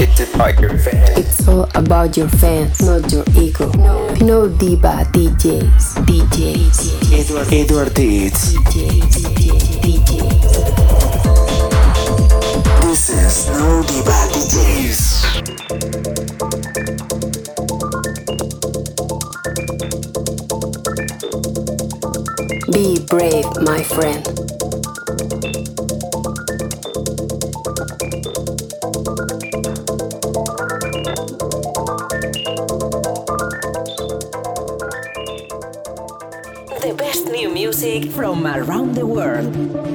It's about your fans. It's all about your fans, not your ego. No, no diva DJs, DJs, Edward, Edward Deeds. DJs, DJs, DJs. This is No Diva DJs. Be brave, my friend. Music from around the world.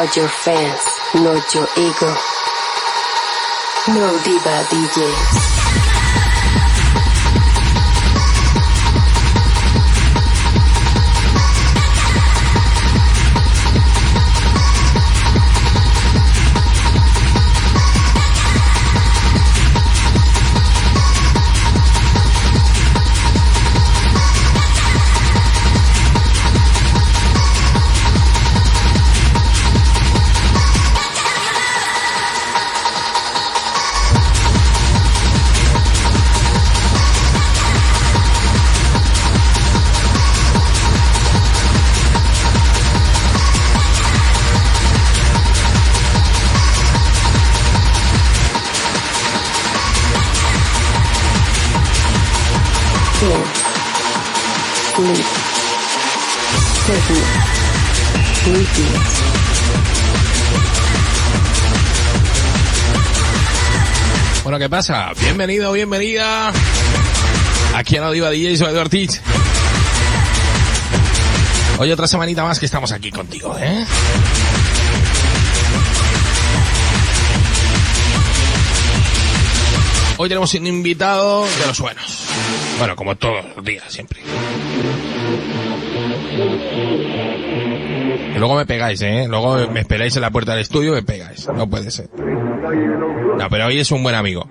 About your fans, not your ego. No diva DJs. Bienvenido, bienvenida. Aquí a No Diva DJ, soy Eduard Ortiz. Hoy otra semanita más que estamos aquí contigo, ¿eh? Hoy tenemos un invitado de los buenos. Bueno, como todos los días, siempre. Que luego me pegáis, ¿eh? Luego me esperáis en la puerta del estudio y me pegáis. No puede ser. No, pero hoy es un buen amigo.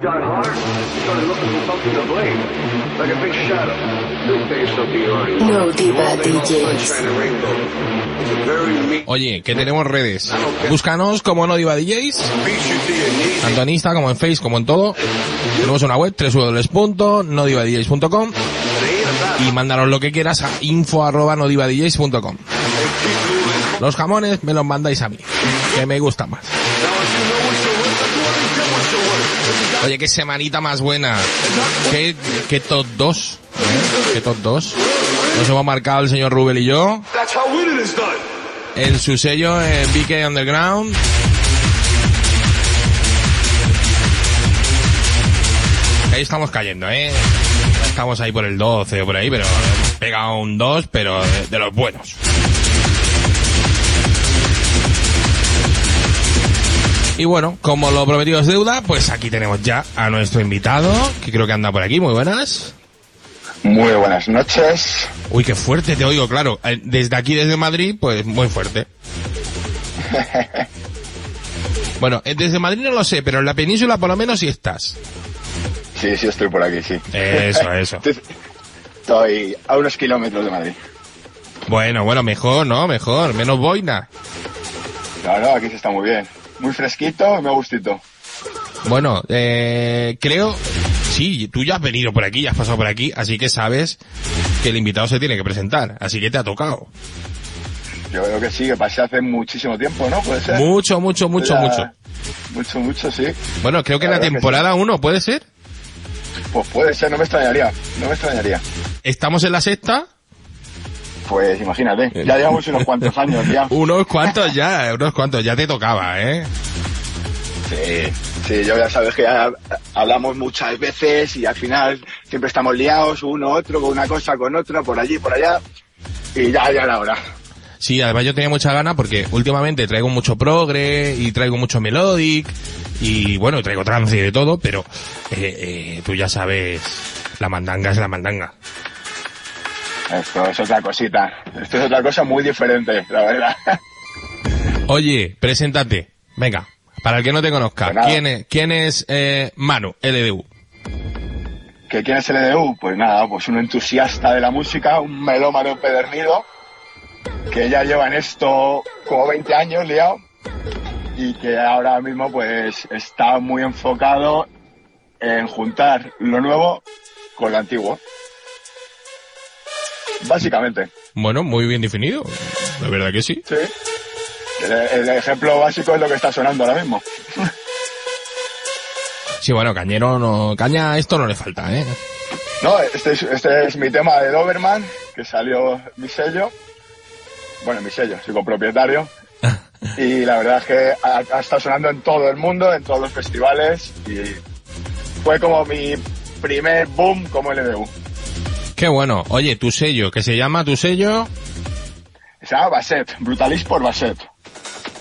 Oye, que tenemos redes. Búscanos como No Diva DJs, tanto en Insta como en Face, como en todo. Tenemos una web, www.nodivadjs.com y mándanos lo que quieras a info.nodivadjs.com. Los jamones me los mandáis a mí, que me gusta más. Oye, qué semanita más buena. Qué, qué top 2. ¿eh? Qué top 2. Nos hemos marcado el señor Rubel y yo. En su sello en BK Underground. Ahí estamos cayendo, ¿eh? Estamos ahí por el 12 o por ahí, pero pegado un 2, pero de, de los buenos. Y bueno, como lo prometido es deuda, pues aquí tenemos ya a nuestro invitado, que creo que anda por aquí. Muy buenas. Muy buenas noches. Uy, qué fuerte te oigo, claro. Eh, Desde aquí, desde Madrid, pues muy fuerte. Bueno, eh, desde Madrid no lo sé, pero en la península por lo menos sí estás. Sí, sí, estoy por aquí, sí. Eso, eso. Estoy- Estoy a unos kilómetros de Madrid. Bueno, bueno, mejor, ¿no? Mejor, menos boina. No, no, aquí se está muy bien. Muy fresquito, me gustito. Bueno, eh, creo, sí, tú ya has venido por aquí, ya has pasado por aquí, así que sabes que el invitado se tiene que presentar, así que te ha tocado. Yo creo que sí, que pasé hace muchísimo tiempo, ¿no? Puede ser. Mucho, mucho, mucho, mucho. Mucho, mucho, sí. Bueno, creo que en la La verdad que temporada 1, ¿puede ser? Pues puede ser, no me extrañaría. No me extrañaría. Estamos en la sexta. Pues imagínate, ya llevamos unos cuantos años ya. Unos cuantos ya, unos cuantos, ya te tocaba, ¿eh? Sí, sí, yo ya sabes que ya hablamos muchas veces y al final siempre estamos liados, uno, otro, con una cosa, con otra, por allí, por allá. Y ya, ya era hora. Sí, además yo tenía mucha gana porque últimamente traigo mucho progre y traigo mucho melodic y bueno, traigo trance y de todo, pero eh, eh, tú ya sabes, la mandanga es la mandanga. Esto es otra cosita. Esto es otra cosa muy diferente, la verdad. Oye, preséntate, venga, para el que no te conozca, Pues. ¿quién es, quién es eh, Manu, LDU? ¿Que quién es el EDU? Pues nada, pues un entusiasta de la música, un melómano empedernido, que ya lleva en esto como 20 años liado y que ahora mismo pues está muy enfocado en juntar lo nuevo con lo antiguo. Básicamente, Bueno, muy bien definido, la verdad que sí. sí. El, el ejemplo básico es lo que está sonando ahora mismo. Sí, bueno, cañero no, caña esto no le falta, ¿eh? No, este es, este es mi tema de Doberman, que salió mi sello. Bueno, mi sello, soy copropietario. Y la verdad es que ha, ha estado sonando en todo el mundo, en todos los festivales. Y fue como mi primer boom como LDU. Qué bueno. Oye, tu sello, que se llama tu sello. Se llama Basset, Brutalist por Basset.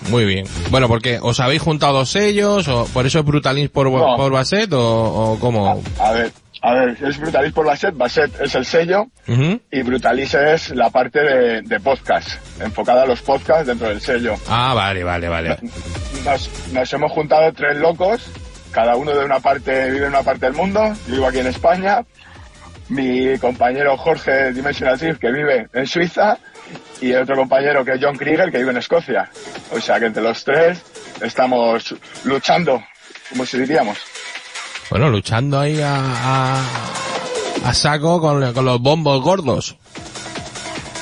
Muy bien. Bueno, porque os habéis juntado dos sellos, o por eso es Brutalins por, No. por Basset, o, o cómo. A ver, a ver, es Brutalist por Basset, Basset es el sello y Brutalis es la parte de, de podcast, enfocada a los podcasts dentro del sello. Ah, vale, vale, vale. Nos, nos hemos juntado tres locos, cada uno de una parte, vive en una parte del mundo. Yo vivo aquí en España. Mi compañero Jorge Dimensional que vive en Suiza. Y el otro compañero que es John Krieger, que vive en Escocia. O sea que entre los tres estamos luchando, como si diríamos. Bueno, luchando ahí a, a, a saco con, con los bombos gordos.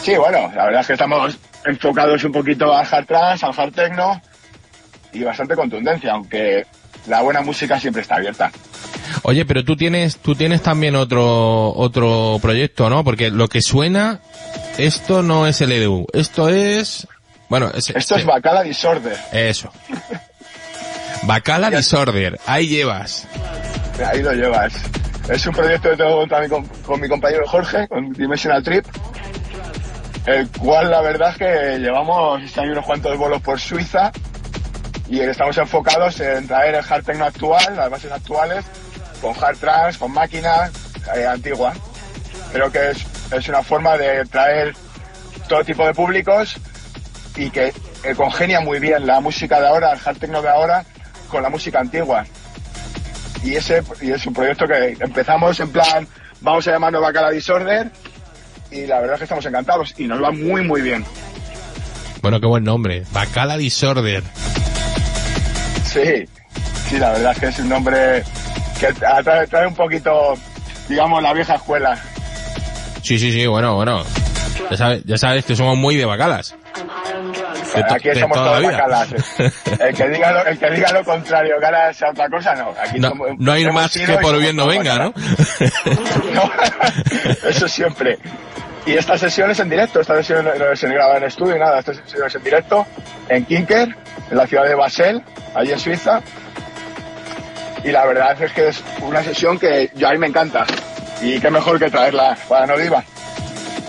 Sí, bueno, la verdad es que estamos enfocados un poquito al hard trance, al hard techno y bastante contundencia, aunque la buena música siempre está abierta. Oye, pero tú tienes, tú tienes también otro, otro proyecto, ¿no? Porque lo que suena, esto no es LDU, esto es, bueno, es, Esto es Bacala Disorder. eso. Bacala Disorder, ahí llevas. Ahí lo llevas. Es un proyecto que tengo también con, con mi compañero Jorge, con Dimensional Trip, el cual la verdad es que llevamos este año unos cuantos vuelos por Suiza y estamos enfocados en traer el hard techno actual, las bases actuales, con hard trance, con máquina eh, antigua. Creo que es, es una forma de traer todo tipo de públicos y que congenia muy bien la música de ahora, el hard techno de ahora, con la música antigua. Y ese y es un proyecto que empezamos en plan, vamos a llamarlo Bacala Disorder, y la verdad es que estamos encantados y nos va muy, muy bien. Bueno, qué buen nombre. Bacala Disorder. Sí, sí, la verdad es que es un nombre que trae, trae un poquito, digamos, la vieja escuela. Sí, sí, sí, bueno, bueno. Ya sabes, ya sabes que somos muy de bacalas. De Aquí de somos todos bacalas. El que, diga lo, el que diga lo contrario, ahora sea otra cosa, no. Aquí No, somos- no hay más que por bien no venga, ¿no? No, Eso siempre. Y esta sesión es en directo, esta sesión no es en grabada en estudio, nada, esta sesión es en directo en Kinker, en la ciudad de Basel, allí en Suiza. Y la verdad es que es una sesión que yo a mí me encanta. Y qué mejor que traerla para no diva.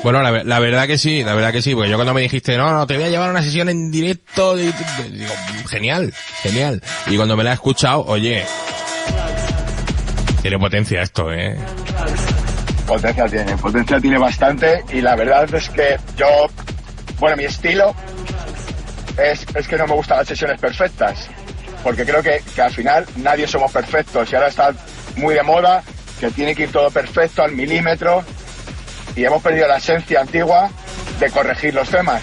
Bueno, la, la verdad que sí, la verdad que sí, porque yo cuando me dijiste, no, no, te voy a llevar una sesión en directo, di- di- digo, genial, genial. Y cuando me la he escuchado, oye, tiene potencia esto, eh. Potencia tiene, potencia tiene bastante y la verdad es que yo, bueno, mi estilo es, es que no me gustan las sesiones perfectas, porque creo que, que al final nadie somos perfectos y ahora está muy de moda que tiene que ir todo perfecto al milímetro y hemos perdido la esencia antigua de corregir los temas.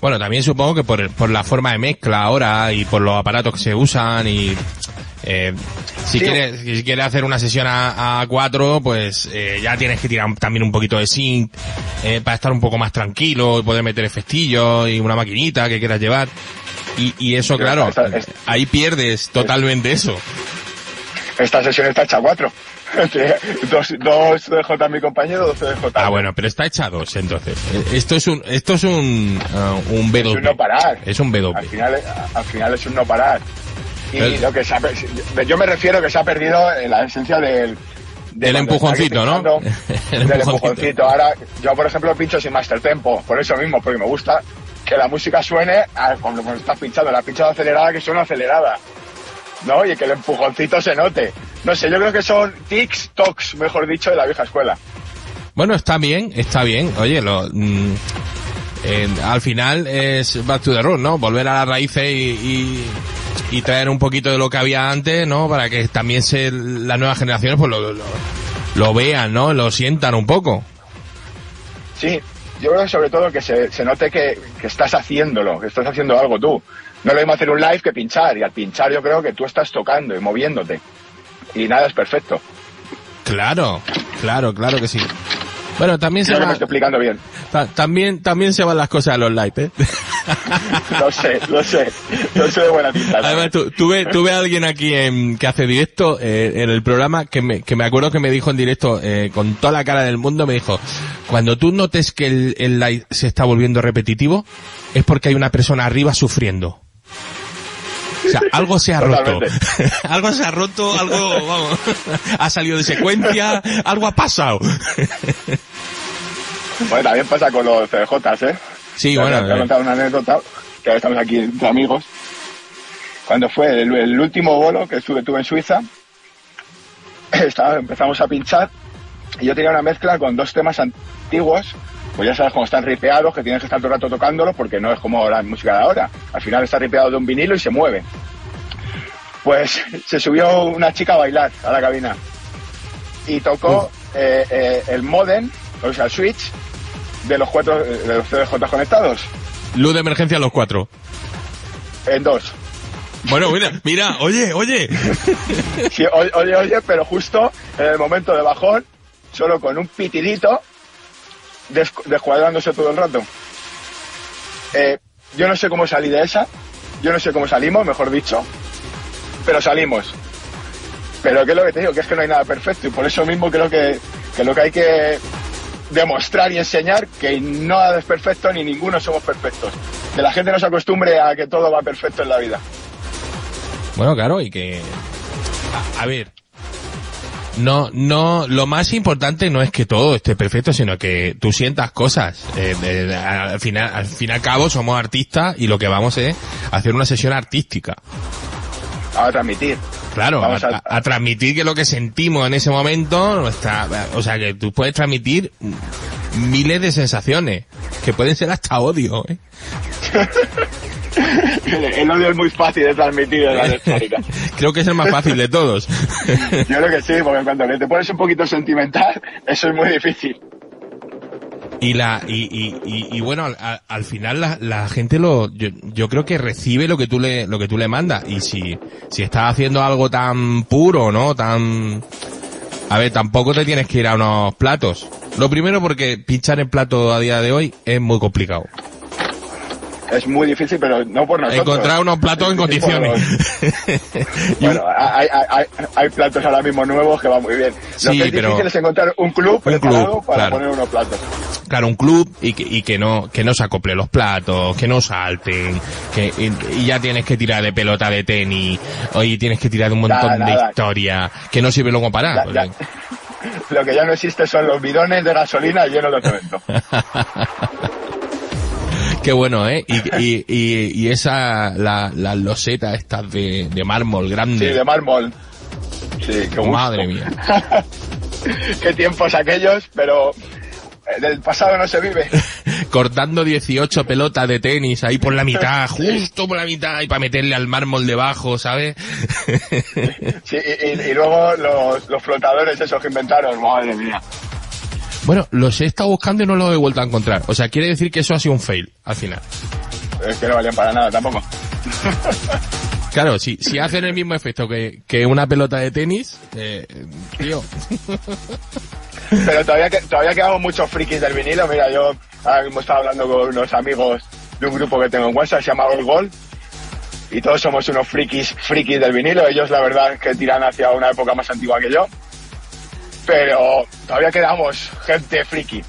Bueno, también supongo que por, por la forma de mezcla ahora y por los aparatos que se usan y eh, si Sí. quieres si quieres hacer una sesión a, a cuatro, pues eh, ya tienes que tirar también un poquito de synth eh, para estar un poco más tranquilo y poder meter efectillos y una maquinita que quieras llevar. Y, y eso, claro, esta- esta- ahí pierdes totalmente eso. Esta sesión está hecha a cuatro. dos, dos CDJ mi compañero, dos CDJ. Ah, bueno, pero está hecha a dos, entonces. Eh, Esto es un, esto es un, ah, un Es un no B2B. parar. Es un Al B2B. final, al final es un no parar. Y El- lo que se ha yo me refiero que se ha perdido eh, la esencia del... de Del empujoncito, ¿no? El del empujoncito. empujoncito. Ahora, yo por ejemplo pincho sin master tempo, por eso mismo, porque me gusta que la música suene a- cuando, cuando estás pinchando, la pinchada acelerada que suena acelerada. ¿No? Y que el empujoncito se note. No sé, yo creo que son tics, tocs, mejor dicho, de la vieja escuela. Bueno, está bien, está bien. Oye, lo, mm, eh, al final es back to the root, ¿no? Volver a las raíces y, y, y traer un poquito de lo que había antes, ¿no? Para que también se, las nuevas generaciones pues lo, lo, lo vean, ¿no? Lo sientan un poco. Sí, yo creo que sobre todo que se, se note que, que estás haciéndolo, que estás haciendo algo tú. No lo mismo hacer un live que pinchar, y al pinchar yo creo que tú estás tocando y moviéndote. Y nada es perfecto. Claro, claro, claro que sí. Bueno, también se me estoy explicando bien. ta- también, también se van las cosas a los live, ¿eh? Lo sé, lo sé. Lo sé de buena pinta. Además, tu- tuve, tuve a alguien aquí en, que hace directo eh, en el programa que me, que me acuerdo que me dijo en directo eh, con toda la cara del mundo, me dijo, cuando tú notes que el, el live se está volviendo repetitivo, es porque hay una persona arriba sufriendo. O sea, algo se ha roto. Algo se ha roto, algo, vamos, ha salido de secuencia, algo ha pasado. Bueno, también pasa con los CDJs, ¿eh? Sí, Te- bueno, Te voy a eh. contar una anécdota, que ahora estamos aquí entre amigos. Cuando fue el, el último bolo que estuve, tuve en Suiza, estaba, empezamos a pinchar y yo tenía una mezcla con dos temas antiguos, pues ya sabes cómo están ripeados, que tienes que estar todo el rato tocándolos porque no es como la música de ahora. Al final está ripeado de un vinilo y se mueve. Pues se subió una chica a bailar a la cabina y tocó eh, eh, el modem, o sea, el switch de los cuatro de los CDJ conectados Luz de emergencia los cuatro. en dos. Bueno, mira, mira, oye, oye. Sí, oye, oye, pero justo en el momento de bajón, solo con un pitidito, des- descuadrándose todo el rato. Eh, yo no sé cómo salí de esa, yo no sé cómo salimos, mejor dicho, pero salimos. Pero ¿qué es lo que te digo? Que es que no hay nada perfecto y por eso mismo creo que, que lo que hay que demostrar y enseñar que nada es perfecto ni ninguno somos perfectos. Que la gente no se acostumbre a que todo va perfecto en la vida. Bueno, claro, y que... A, ver. No, no, lo más importante no es que todo esté perfecto, sino que tú sientas cosas. Eh, eh, al final, al fin y al cabo somos artistas y lo que vamos es hacer una sesión artística. A transmitir. Claro, a, transmitir que lo que sentimos en ese momento, nuestra, o sea, que tú puedes transmitir miles de sensaciones, que pueden ser hasta odio, ¿eh? El, el odio es muy fácil de transmitir en la. Creo que es el más fácil de todos. Yo creo que sí, porque que te pones un poquito sentimental, eso es muy difícil. Y la y, y, y, y bueno, al, al- al final la, la gente lo yo, yo creo que recibe lo que tú le lo que tú le mandas y si si estás haciendo algo tan puro, ¿no? Tan a ver, tampoco te tienes que ir a unos platos. Lo primero porque pinchar en plato a día de hoy es muy complicado. Es muy difícil, pero no por nosotros. Encontrar unos platos en condiciones. Bueno, hay, hay, hay, platos ahora mismo nuevos que van muy bien. Lo Sí, que es pero- difícil es encontrar un club Un preparado club, para claro. poner unos platos. claro, un club y que, y que no, que no se acople los platos, que no salten, que, y, y ya tienes que tirar de pelota de tenis, hoy tienes que tirar de un montón Nada, de nada. historia, que no sirve luego para nada. Lo que ya no existe son los bidones de gasolina llenos de cemento. Qué bueno, ¿eh? Y, y, y, y esa, la, la loseta estas de, de mármol Sí, grande. de mármol. Sí, qué. Madre mía. qué tiempos aquellos, pero eh, del pasado no se vive. Cortando 18 pelotas de tenis ahí por la mitad, justo por la mitad, y para meterle al mármol debajo, ¿sabes? Sí, y, y- y luego los, los flotadores esos que inventaron, madre mía. Bueno, los he estado buscando y no los he vuelto a encontrar. O sea, quiere decir que eso ha sido un fail, al final. Es que no valían para nada tampoco. Claro, si, si hacen el mismo efecto que, que una pelota de tenis, eh, tío, Pero todavía, que- todavía quedamos muchos frikis del vinilo. Mira, yo ahora mismo estaba hablando con unos amigos de un grupo que tengo en WhatsApp, se llama All Gol. Y todos somos unos frikis, frikis del vinilo. Ellos, la verdad, que tiran hacia una época más antigua que yo. Pero todavía quedamos gente friki.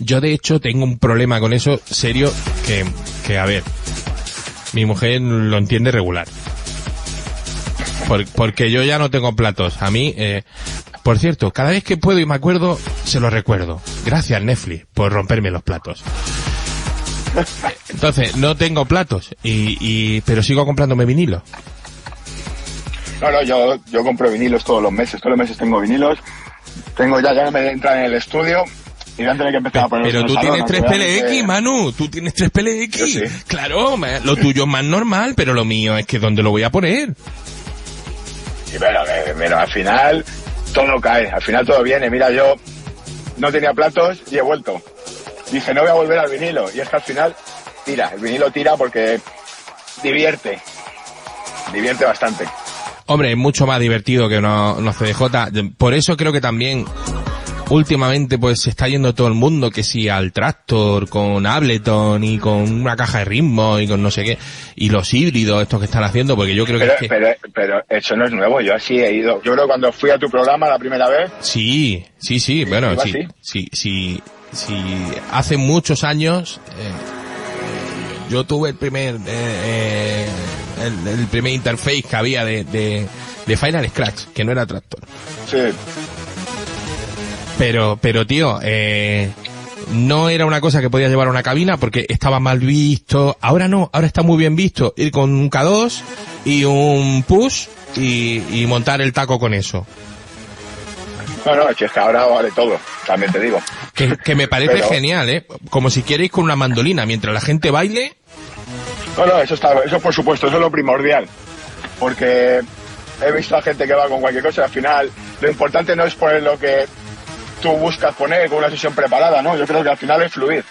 Yo de hecho tengo un problema con eso serio que, que a ver, mi mujer lo entiende regular. Por- porque yo ya no tengo platos. A mí, eh, por cierto, cada vez que puedo y me acuerdo, se lo recuerdo. Gracias Netflix por romperme los platos. Entonces, no tengo platos, y, y, pero sigo comprándome vinilo. No, no, yo, yo compro vinilos todos los meses. Todos los meses tengo vinilos. Tengo ya, ya me entran en el estudio y voy a tener que empezar a poner Pero tú tienes 3 PLX, Manu, tú tienes 3 PLX. Yo sí. Claro, lo tuyo es más normal, pero lo mío es que ¿dónde lo voy a poner? Pero, que- pero al final todo cae, al final todo viene. Mira, yo no tenía platos y he vuelto. Dije, no voy a volver al vinilo. Y es que al final tira, el vinilo tira porque divierte. Divierte bastante. Hombre, es mucho más divertido que unos unos CDJ. Por eso creo que también últimamente pues se está yendo todo el mundo que sí al Tractor con Ableton y con una caja de ritmo y con no sé qué y los híbridos estos que están haciendo porque yo creo que Pero, es que pero, eso no es nuevo, yo así he ido. Yo creo que cuando fui a tu programa la primera vez, sí, sí, sí, bueno, sí, sí. sí, sí, hace muchos años eh, yo tuve el primer eh, eh, el, el primer interface que había de, de, de Final Scratch, que no era Tractor. sí, Pero, pero tío, eh, no era una cosa que podías llevar a una cabina porque estaba mal visto. Ahora no, ahora está muy bien visto ir con un K2 y un push y, y montar el taco con eso. no, no, es que ahora vale todo, también te digo. Que, que me parece Pero- genial, ¿eh? Como si queréis con una mandolina mientras la gente baile. No, no, eso está, eso por supuesto, eso es lo primordial. Porque he visto a gente que va con cualquier cosa al final lo importante no es poner lo que tú buscas poner con una sesión preparada, ¿no? Yo creo que al final es fluir.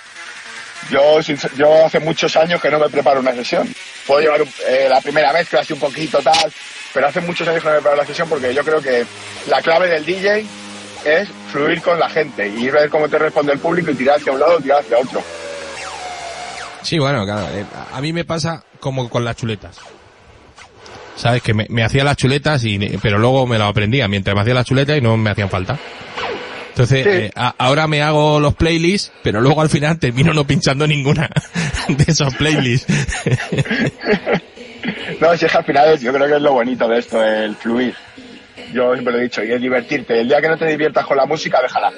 Yo, yo hace muchos años que no me preparo una sesión. Puedo llevar eh, la primera mezcla así un poquito tal, pero hace muchos años que no me preparo la sesión porque yo creo que la clave del DJ es fluir con la gente y ver cómo te responde el público y tirar hacia un lado o tirar hacia otro. Sí, bueno, claro. eh, a mí me pasa como con las chuletas. ¿Sabes? Que me, me hacía las chuletas, y, pero luego me lo aprendía mientras me hacía las chuletas y no me hacían falta. Entonces, Sí. eh, a- ahora me hago los playlists, pero luego al final termino no pinchando ninguna de esos playlists. No, si es que al final es- yo creo que es lo bonito de esto, el fluir. Yo siempre lo he dicho, y el divertirte. El día que no te diviertas con la música, déjala.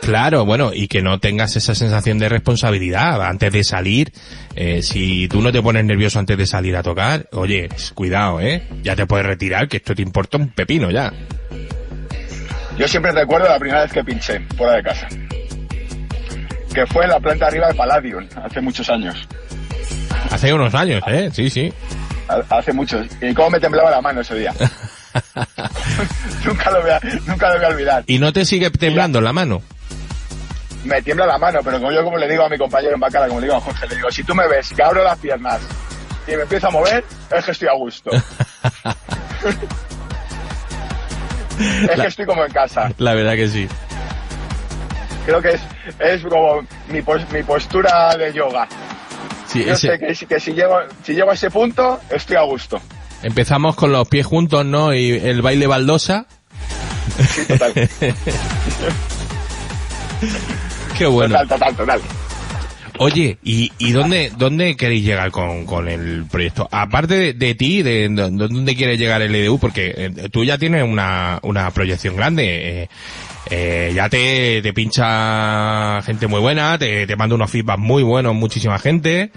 Claro, bueno, y que no tengas esa sensación de responsabilidad antes de salir. Eh, si tú no te pones nervioso antes de salir a tocar, oye, cuidado, ¿eh? Ya te puedes retirar, que esto te importa un pepino ya. Yo siempre recuerdo la primera vez que pinché fuera de casa. que fue en la planta arriba de Palladium, hace muchos años. Hace unos años, ¿eh? Sí, sí. Ha- Hace muchos. Y cómo me temblaba la mano ese día. nunca, lo voy a, nunca lo voy a olvidar. ¿Y no te sigue temblando la mano? Me tiembla la mano, pero como yo como le digo a mi compañero en Bacala, como le digo a Jorge, le digo, si tú me ves que abro las piernas y me empiezo a mover, es que estoy a gusto. es que estoy como en casa. La verdad que sí. Creo que es, es como mi, pos- mi postura de yoga. Sí, Yo ese- sé que, si- que si, llego, si llego a ese punto, estoy a gusto. Empezamos con los pies juntos, ¿no? Y el baile baldosa. Total. Qué bueno. Total, total, total. Oye, ¿y, y dónde, dónde queréis llegar con, con el proyecto? Aparte de, de ti, de, de- dónde quiere llegar el EDU? Porque eh, tú ya tienes una, una proyección grande. eh, eh, ya te, te pincha gente muy buena, te, te manda unos feedback muy buenos, muchísima gente,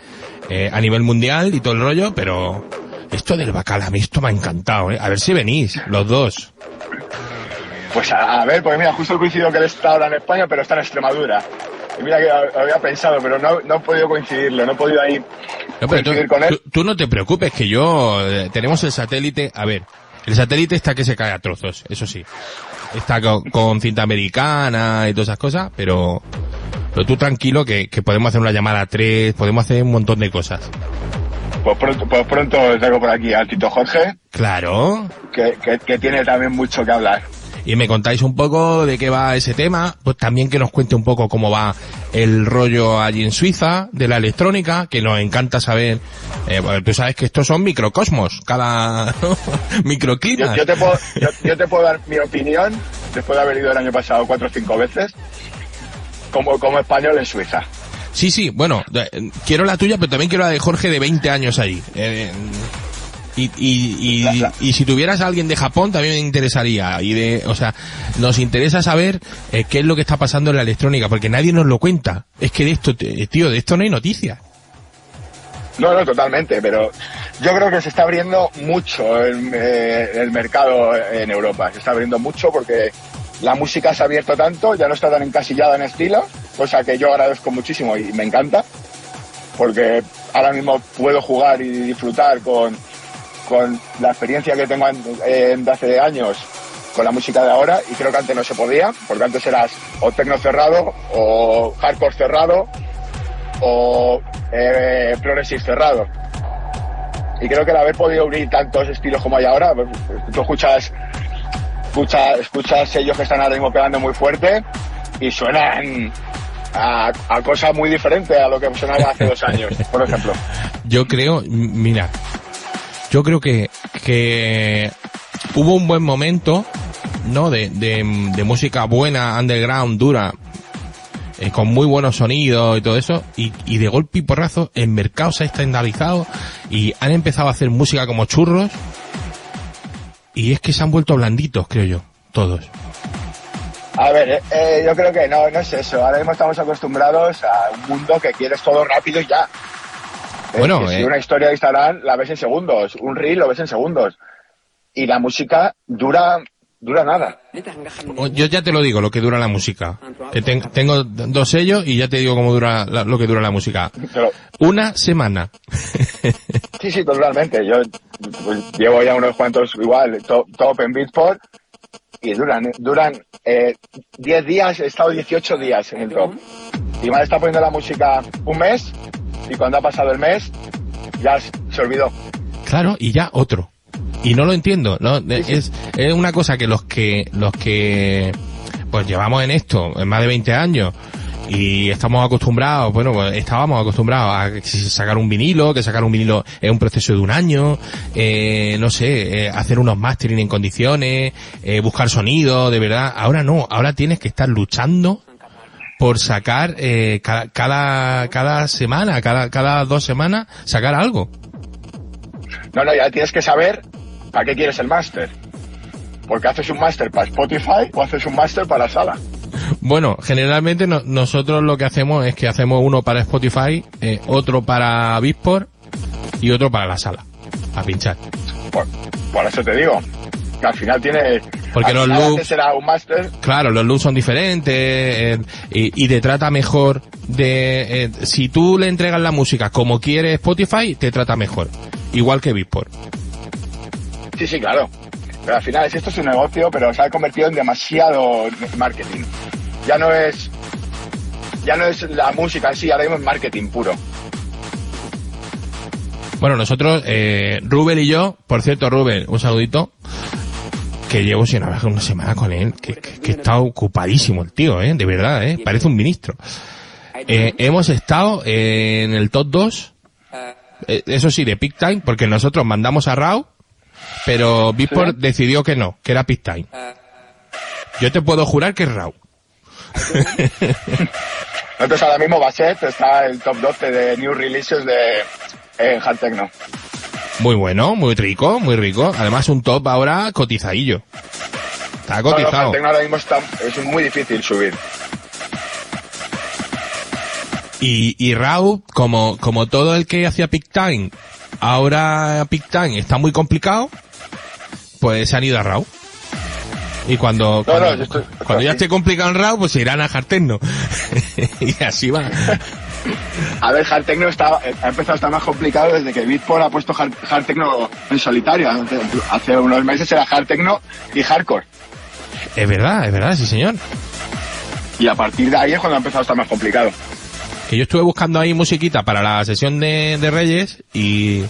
eh, a nivel mundial y todo el rollo, pero esto del bacala, a mí esto me ha encantado, ¿eh? A ver si venís, los dos. Pues a, a ver, porque mira, justo coincido que él está ahora en España, pero está en Extremadura. Y mira que había pensado, pero no, no he podido coincidirlo, no he podido ahí No, pero tú, con él. tú- tú no te preocupes, que yo, eh, tenemos el satélite, a ver, el satélite está que se cae a trozos, eso sí. Está con, con cinta americana y todas esas cosas, pero, pero tú tranquilo que, que podemos hacer una llamada a tres, podemos hacer un montón de cosas. Pues pronto, pues pronto traigo por aquí al Tito Jorge, Claro. que, que, que tiene también mucho que hablar. Y me contáis un poco de qué va ese tema, pues también que nos cuente un poco cómo va el rollo allí en Suiza de la electrónica, que nos encanta saber, eh, bueno, tú sabes que estos son microcosmos, cada microclimas. Yo, yo te puedo, yo, yo te puedo dar mi opinión, después de haber ido el año pasado cuatro o cinco veces, como, como español en Suiza. Sí, sí, bueno, eh, quiero la tuya, pero también quiero la de Jorge de 20 años ahí. Eh, y, y, y, y si tuvieras a alguien de Japón también me interesaría. Y de, o sea, nos interesa saber eh, qué es lo que está pasando en la electrónica, porque nadie nos lo cuenta. Es que de esto, eh, tío, de esto no hay noticias. No, no, totalmente, pero yo creo que se está abriendo mucho el, eh, el mercado en Europa. Se está abriendo mucho porque la música se ha abierto tanto, ya no está tan encasillada en estilo, cosa que yo agradezco muchísimo y me encanta, porque ahora mismo puedo jugar y disfrutar con, con la experiencia que tengo en- de hace años con la música de ahora y creo que antes no se podía, porque antes eras o tecno cerrado o hardcore cerrado o eh, progressive cerrado. Y creo que el haber podido unir tantos estilos como hay ahora, pues, tú escuchas, escuchas, escuchas sellos que están ahora mismo pegando muy fuerte y suenan a, a cosas muy diferentes a lo que sonaba hace dos años, por ejemplo. Yo creo, mira, yo creo que, que hubo un buen momento, ¿no? De, de, de música buena, underground, dura, eh, con muy buenos sonidos y todo eso, y, y de golpe y porrazo el mercado se ha estandarizado y han empezado a hacer música como churros, y es que se han vuelto blanditos, creo yo, todos. A ver, eh, eh, yo creo que no, no es eso. Ahora mismo estamos acostumbrados a un mundo que quieres todo rápido y ya. Es Bueno, si eh. una historia de Instagram la ves en segundos, un reel lo ves en segundos. Y la música dura, dura nada. Yo ya te lo digo, lo que dura la música. Que ten- tengo dos sellos y ya te digo cómo dura la- lo que dura la música. Pero, Una semana. sí, sí, totalmente. Yo pues, llevo ya unos cuantos igual, to- top en Beatport, y duran, duran eh, 10 días, he estado 18 días en el top. Y me estado poniendo la música un mes, y cuando ha pasado el mes, ya se olvidó. Claro, y ya otro. Y no lo entiendo, ¿no? Es, es una cosa que los que, los que, pues llevamos en esto más de 20 años y estamos acostumbrados, bueno, pues estábamos acostumbrados a sacar un vinilo, que sacar un vinilo es un proceso de un año, eh, no sé, eh, hacer unos mastering en condiciones, eh, buscar sonido, de verdad. Ahora no, ahora tienes que estar luchando por sacar eh, cada, cada, cada semana, cada, cada dos semanas, sacar algo. No, no, ya tienes que saber para qué quieres el máster. Porque haces un máster para Spotify o haces un máster para la sala. Bueno, generalmente no- nosotros lo que hacemos es que hacemos uno para Spotify, eh, otro para Beatport y otro para la sala, a pinchar. Por, por eso te digo. que al final tiene... Porque los loops- era un máster, Claro, los loops son diferentes eh, y, y te trata mejor de... eh, si tú le entregas la música como quiere Spotify, te trata mejor. Igual que Beatport. Sí, sí, claro. Pero al final es- esto es un negocio, pero se ha convertido en demasiado marketing. Ya no es... Ya no es la música en sí, ahora mismo es marketing puro. Bueno, nosotros, eh, Rubén y yo, por cierto, Rubén, un saludito, que llevo sin hablar una semana con él, que, está ocupadísimo el tío, eh, de verdad, eh, parece un ministro. Eh, hemos estado en el top 2, eh, eso sí, de Peak Time, porque nosotros mandamos a Raw, pero Beatport decidió que no, que era Peak Time. Yo te puedo jurar que es Raw. Nosotros ahora mismo Basset está en el top 12 de new releases de eh, Hard Techno. Muy bueno, muy rico, muy rico. Además un top ahora cotizadillo. Está No, no, cotizado. Hard Techno ahora mismo está, es muy difícil subir. Y, y Raw, como, como todo el que hacía Peak Time, ahora Peak Time está muy complicado, pues se han ido a Raw. Y cuando, cuando, no, yo estoy- cuando ya esté complicado en Raw, pues se irán a Jarterno. y así va. A ver, Hard Techno está, ha empezado a estar más complicado desde que Beatport ha puesto Hard, Hard Techno en solitario. Hace, hace unos meses era Hard Techno y Hardcore. Es verdad, es verdad, sí señor. Y a partir de ahí es cuando ha empezado a estar más complicado. Que yo estuve buscando ahí musiquita para la sesión de, de Reyes y,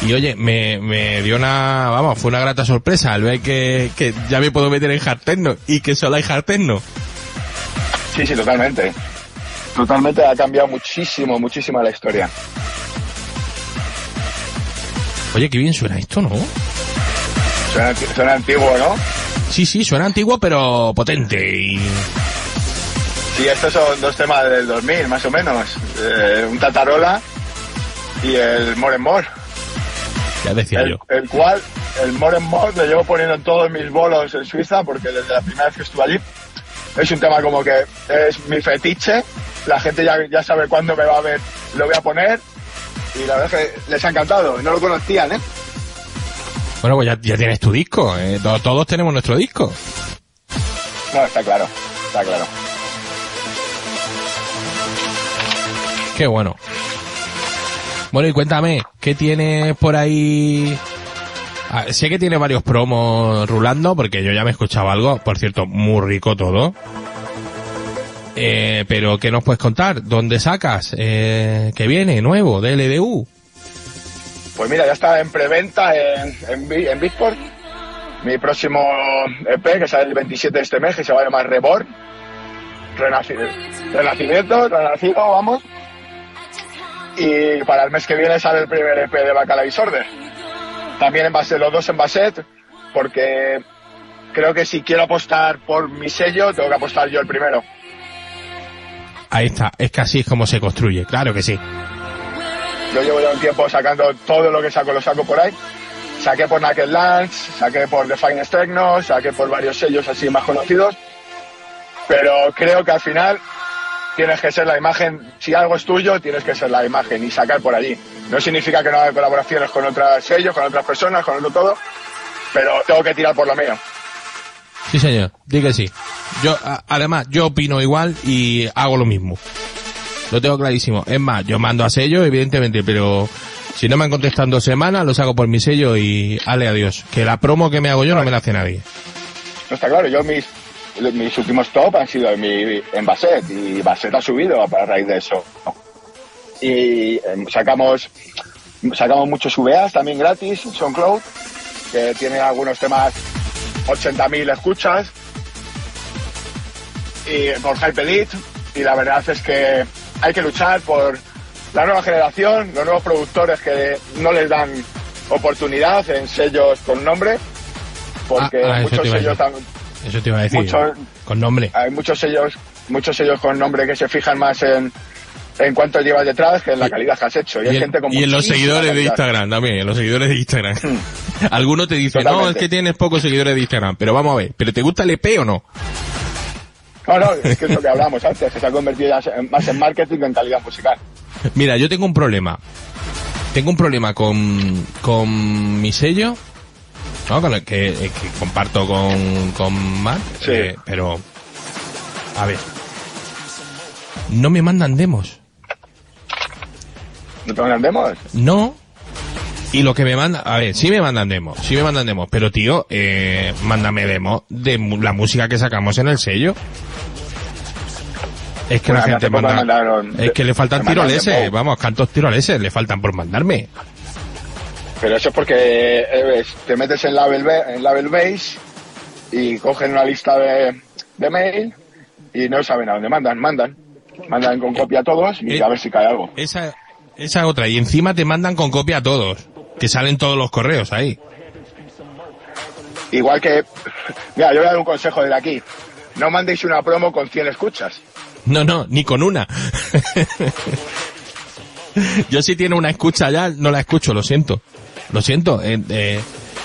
y oye, me, me dio una, vamos, fue una grata sorpresa al ver que, que ya me puedo meter en Jarterno y que solo hay Jarterno. Sí, sí, totalmente. Totalmente ha cambiado muchísimo, muchísimo la historia. Oye, qué bien suena esto, ¿no? Suena, suena antiguo, ¿no? Sí, sí, suena antiguo pero potente y... Sí, estos son dos temas del 2000, más o menos. Eh, un Tatarola y el More and More. Ya decía El, yo. el cual, el More and More, lo llevo poniendo en todos mis bolos en Suiza, porque desde la primera vez que estuve allí, es un tema como que es mi fetiche. La gente ya, ya sabe cuándo me va a ver, lo voy a poner. Y la verdad es que les ha encantado. No lo conocían, ¿eh? Bueno, pues ya, ya tienes tu disco, ¿eh? To- Todos tenemos nuestro disco. No, está claro, está claro. Bueno. Bueno, y cuéntame, ¿qué tienes por ahí? Ah, sé que tiene varios promos rulando, porque yo ya me he escuchado algo, por cierto, muy rico todo. Eh, pero, ¿qué nos puedes contar? ¿Dónde sacas? Eh, ¿Qué viene? Nuevo, de LDU. Pues mira, ya está en preventa en, en, Bi- en Beatport. Mi próximo EP, que sale el 27 de este mes, que se va a llamar Reborn. Renaci- Renacimiento, renacido, vamos. Y para el mes que viene sale el primer EP de Bacala Disorder. También en base, los dos en Basset, porque creo que si quiero apostar por mi sello, tengo que apostar yo el primero. Ahí está, es que así es como se construye, claro que sí. Yo llevo ya un tiempo sacando todo lo que saco, lo saco por ahí. Saqué por Naked Lance, saqué por The Finest Techno, saqué por varios sellos así más conocidos. Pero creo que al final tienes que ser la imagen, si algo es tuyo, tienes que ser la imagen y sacar por allí. No significa que no haga colaboraciones con otros sellos, con otras personas, con otro todo, pero tengo que tirar por lo mío. Sí, señor, di que sí. Yo, a- además, yo opino igual y hago lo mismo. Lo tengo clarísimo. Es más, yo mando a sello, evidentemente, pero si no me han contestado en dos semanas, lo saco por mi sello y ale adiós. Que la promo que me hago yo no me la hace nadie. No está claro, yo mis, mis últimos top han sido en, mi, en Basset y Basset ha subido a raíz de eso. Y em, sacamos sacamos muchos VAs también gratis en SoundCloud, que tiene algunos temas 80.000 escuchas y por Hype Elite y la verdad es que hay que luchar por la nueva generación, los nuevos productores que no les dan oportunidad en sellos con nombre porque Ah, ah, muchos sellos decir. Eso te iba a decir. Mucho- Con nombre. hay muchos sellos, muchos sellos con nombre que se fijan más en, en cuánto llevas detrás que en la calidad que has hecho. Y, Y hay en, gente con y en los seguidores de. Instagram también, en los seguidores de Instagram. Algunos te dicen, no, es Totalmente. que tienes pocos seguidores de Instagram, pero vamos a ver, ¿pero te gusta el EP o no? No, no, es que es lo que hablamos antes, que se ha convertido más en marketing que en calidad musical. Mira, yo tengo un problema. Tengo un problema con, con mi sello. ¿No? Con el que, eh, que comparto con, con Matt. Sí. eh, pero, a ver. No me mandan demos. ¿No te andemos? No. Y lo que me manda, a ver, sí me mandan demos, sí me mandan demos, pero tío, eh, mándame demos de la música que sacamos en el sello. Es que la gente manda, mandaron- es que le faltan tiroleses, vamos, cantos tiroleses, le faltan por mandarme. Pero eso es porque eh, te metes en Label, en Label Base y cogen una lista de, de mail y no saben a dónde mandan. Mandan. Mandan con copia a todos y Eh, a ver si cae algo. Esa, esa otra, y encima te mandan con copia a todos, que salen todos los correos ahí. Igual que, mira, yo voy a dar un consejo desde aquí. No mandéis una promo con 100 escuchas. No, no, ni con una. Yo si tiene una escucha ya, no la escucho, lo siento. Lo siento. eh, eh,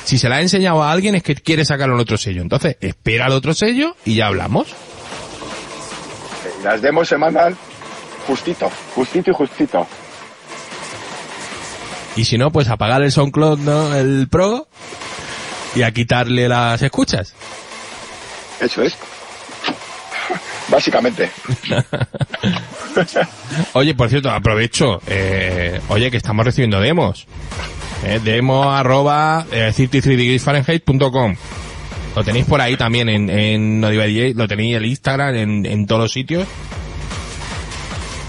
si se la ha enseñado a alguien es que quiere sacarlo en otro sello. Entonces, espera al otro sello y ya hablamos. Las demos se mandan justito, justito y justito. Y si no, pues apagar el SoundCloud, ¿no? El Pro y a quitarle las escuchas. Eso es. Básicamente. Oye, por cierto, aprovecho. eh, oye, que estamos recibiendo demos. Eh, demo arroba eh, 33degreesfahrenheit.com Lo tenéis por ahí también en, en No DJ, lo tenéis en el Instagram, en, en todos los sitios.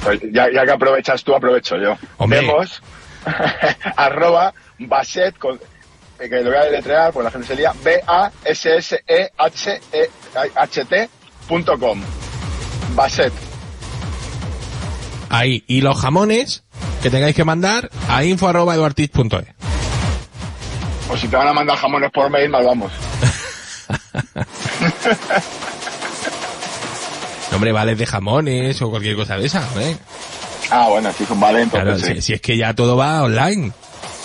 Pues ya, ya que aprovechas tú, aprovecho yo. Hombre. Demos, arroba, baset, con, eh, que lo voy a deletrear, pues la gente se lía, E B-A-S-S-E-H-E-H-T punto com. Baset. Ahí. Y los jamones que tengáis que mandar a info arroba eduartiz.es. O si te van a mandar jamones por mail, mal vamos. No, hombre, vales de jamones o cualquier cosa de esa, ¿eh? Ah, bueno, si son vale, entonces Claro, sí. si, si es que ya todo va online.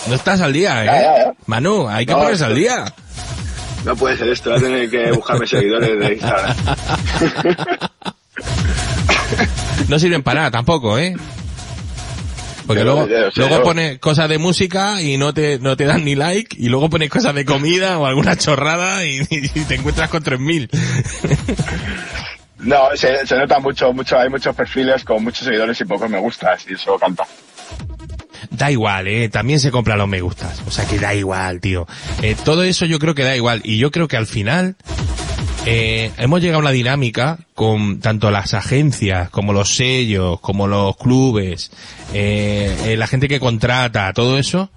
No estás al día, ¿eh? Ya, ya, ya. Manu, hay que No, ponerse al día. No puede ser esto, voy a tener que buscarme seguidores de Instagram. No sirven para nada tampoco, ¿eh? Porque Pero, luego, luego yo- pones cosas de música y no te, no te dan ni like, y luego pones cosas de comida o alguna chorrada y, y te encuentras con 3000. No, se, se nota mucho, mucho, hay muchos perfiles con muchos seguidores y pocos me gustas, y eso canta. Da igual, eh, también se compran los me gustas. O sea que da igual, tío. Eh, todo eso yo creo que da igual. Y yo creo que al final, eh, hemos llegado a una dinámica con tanto las agencias, como los sellos, como los clubes, eh, eh, la gente que contrata, todo eso,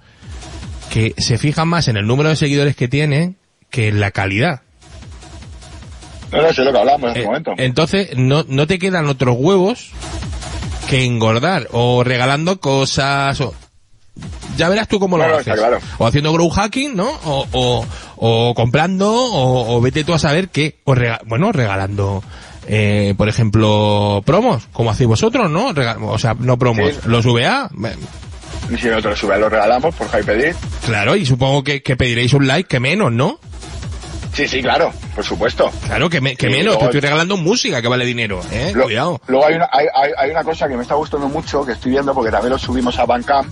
que se fijan más en el número de seguidores que tienen que en la calidad. No, no sé lo que hablamos en este momento. entonces, no, no te quedan otros huevos que engordar o regalando cosas o... Ya verás tú cómo lo haces. está claro. O haciendo grow hacking, ¿no? O, o, o comprando, o, o vete tú a saber qué. O rega- bueno, regalando, eh, por ejemplo, promos, como hacéis vosotros, ¿no? O sea, no promos, Sí. los VA. Y si nosotros sube, lo regalamos por Hypedit. Claro, y supongo que, que pediréis un like, que menos, ¿no? Sí, sí, claro, por supuesto. Claro, que, me- que Sí, menos, luego- te estoy regalando música que vale dinero, ¿eh? Lo- Cuidado. Luego hay una, hay, hay, hay una cosa que me está gustando mucho, que estoy viendo, porque también lo subimos a Bandcamp,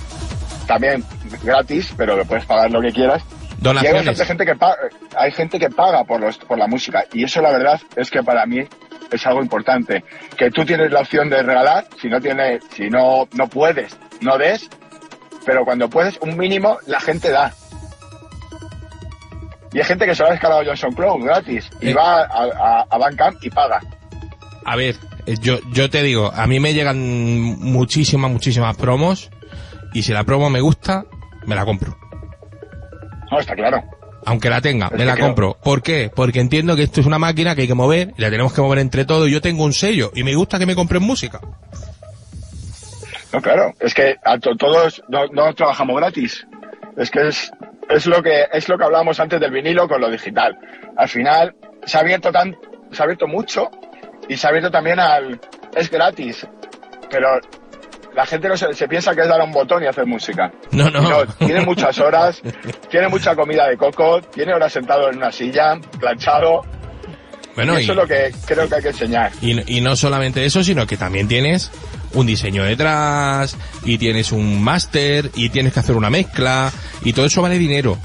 también gratis, pero que puedes pagar lo que quieras. Y hay Donaciones. bastante gente que paga, hay gente que paga por los, por la música. Y eso la verdad es que para mí es algo importante. Que tú tienes la opción de regalar, si no tienes, si no, no puedes, no des, pero cuando puedes, un mínimo, la gente da. Y hay gente que se lo ha descargado Johnson Cloud gratis y Eh. va a, a, a Bandcamp y paga. A ver, eh, yo, yo te digo, a mí me llegan muchísimas, muchísimas promos y si la promo me gusta, me la compro. No, está claro. Aunque la tenga, Es me la creo- compro. ¿Por qué? Porque entiendo que esto es una máquina que hay que mover y la tenemos que mover entre todos. y Yo tengo un sello y me gusta que me compren música. No, claro. Es que a to- todos no, no trabajamos gratis. Es que es, es lo que es lo que hablábamos antes del vinilo con lo digital. Al final se ha abierto tan, se ha abierto mucho y se ha abierto también al es gratis. Pero la gente no se, se piensa que es dar a un botón y hacer música. No, no. Tiene muchas horas, tiene mucha comida de coco, tiene horas sentado en una silla, planchado. Bueno, y y, eso es lo que creo que hay que enseñar. y, y no solamente eso, sino que también tienes un diseño detrás y tienes un máster y tienes que hacer una mezcla y todo eso vale dinero.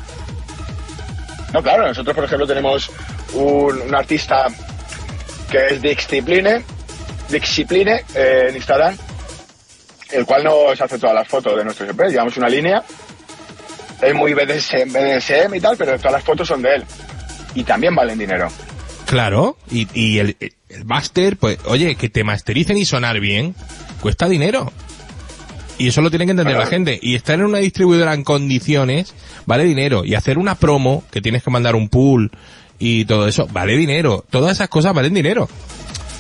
No, claro, nosotros, por ejemplo, tenemos un, un artista que es Dixipline, Dixipline eh, en Instagram, el cual nos hace todas las fotos de nuestros EP. Llevamos una línea, es muy BDSM, BDSM y tal, pero todas las fotos son de él. Y también valen dinero. Claro, y, y el, el máster, pues, oye, que te mastericen y sonar bien, cuesta dinero. Y eso lo tiene que entender Claro. la gente. Y estar en una distribuidora en condiciones vale dinero. Y hacer una promo, que tienes que mandar un pool y todo eso, vale dinero. Todas esas cosas valen dinero.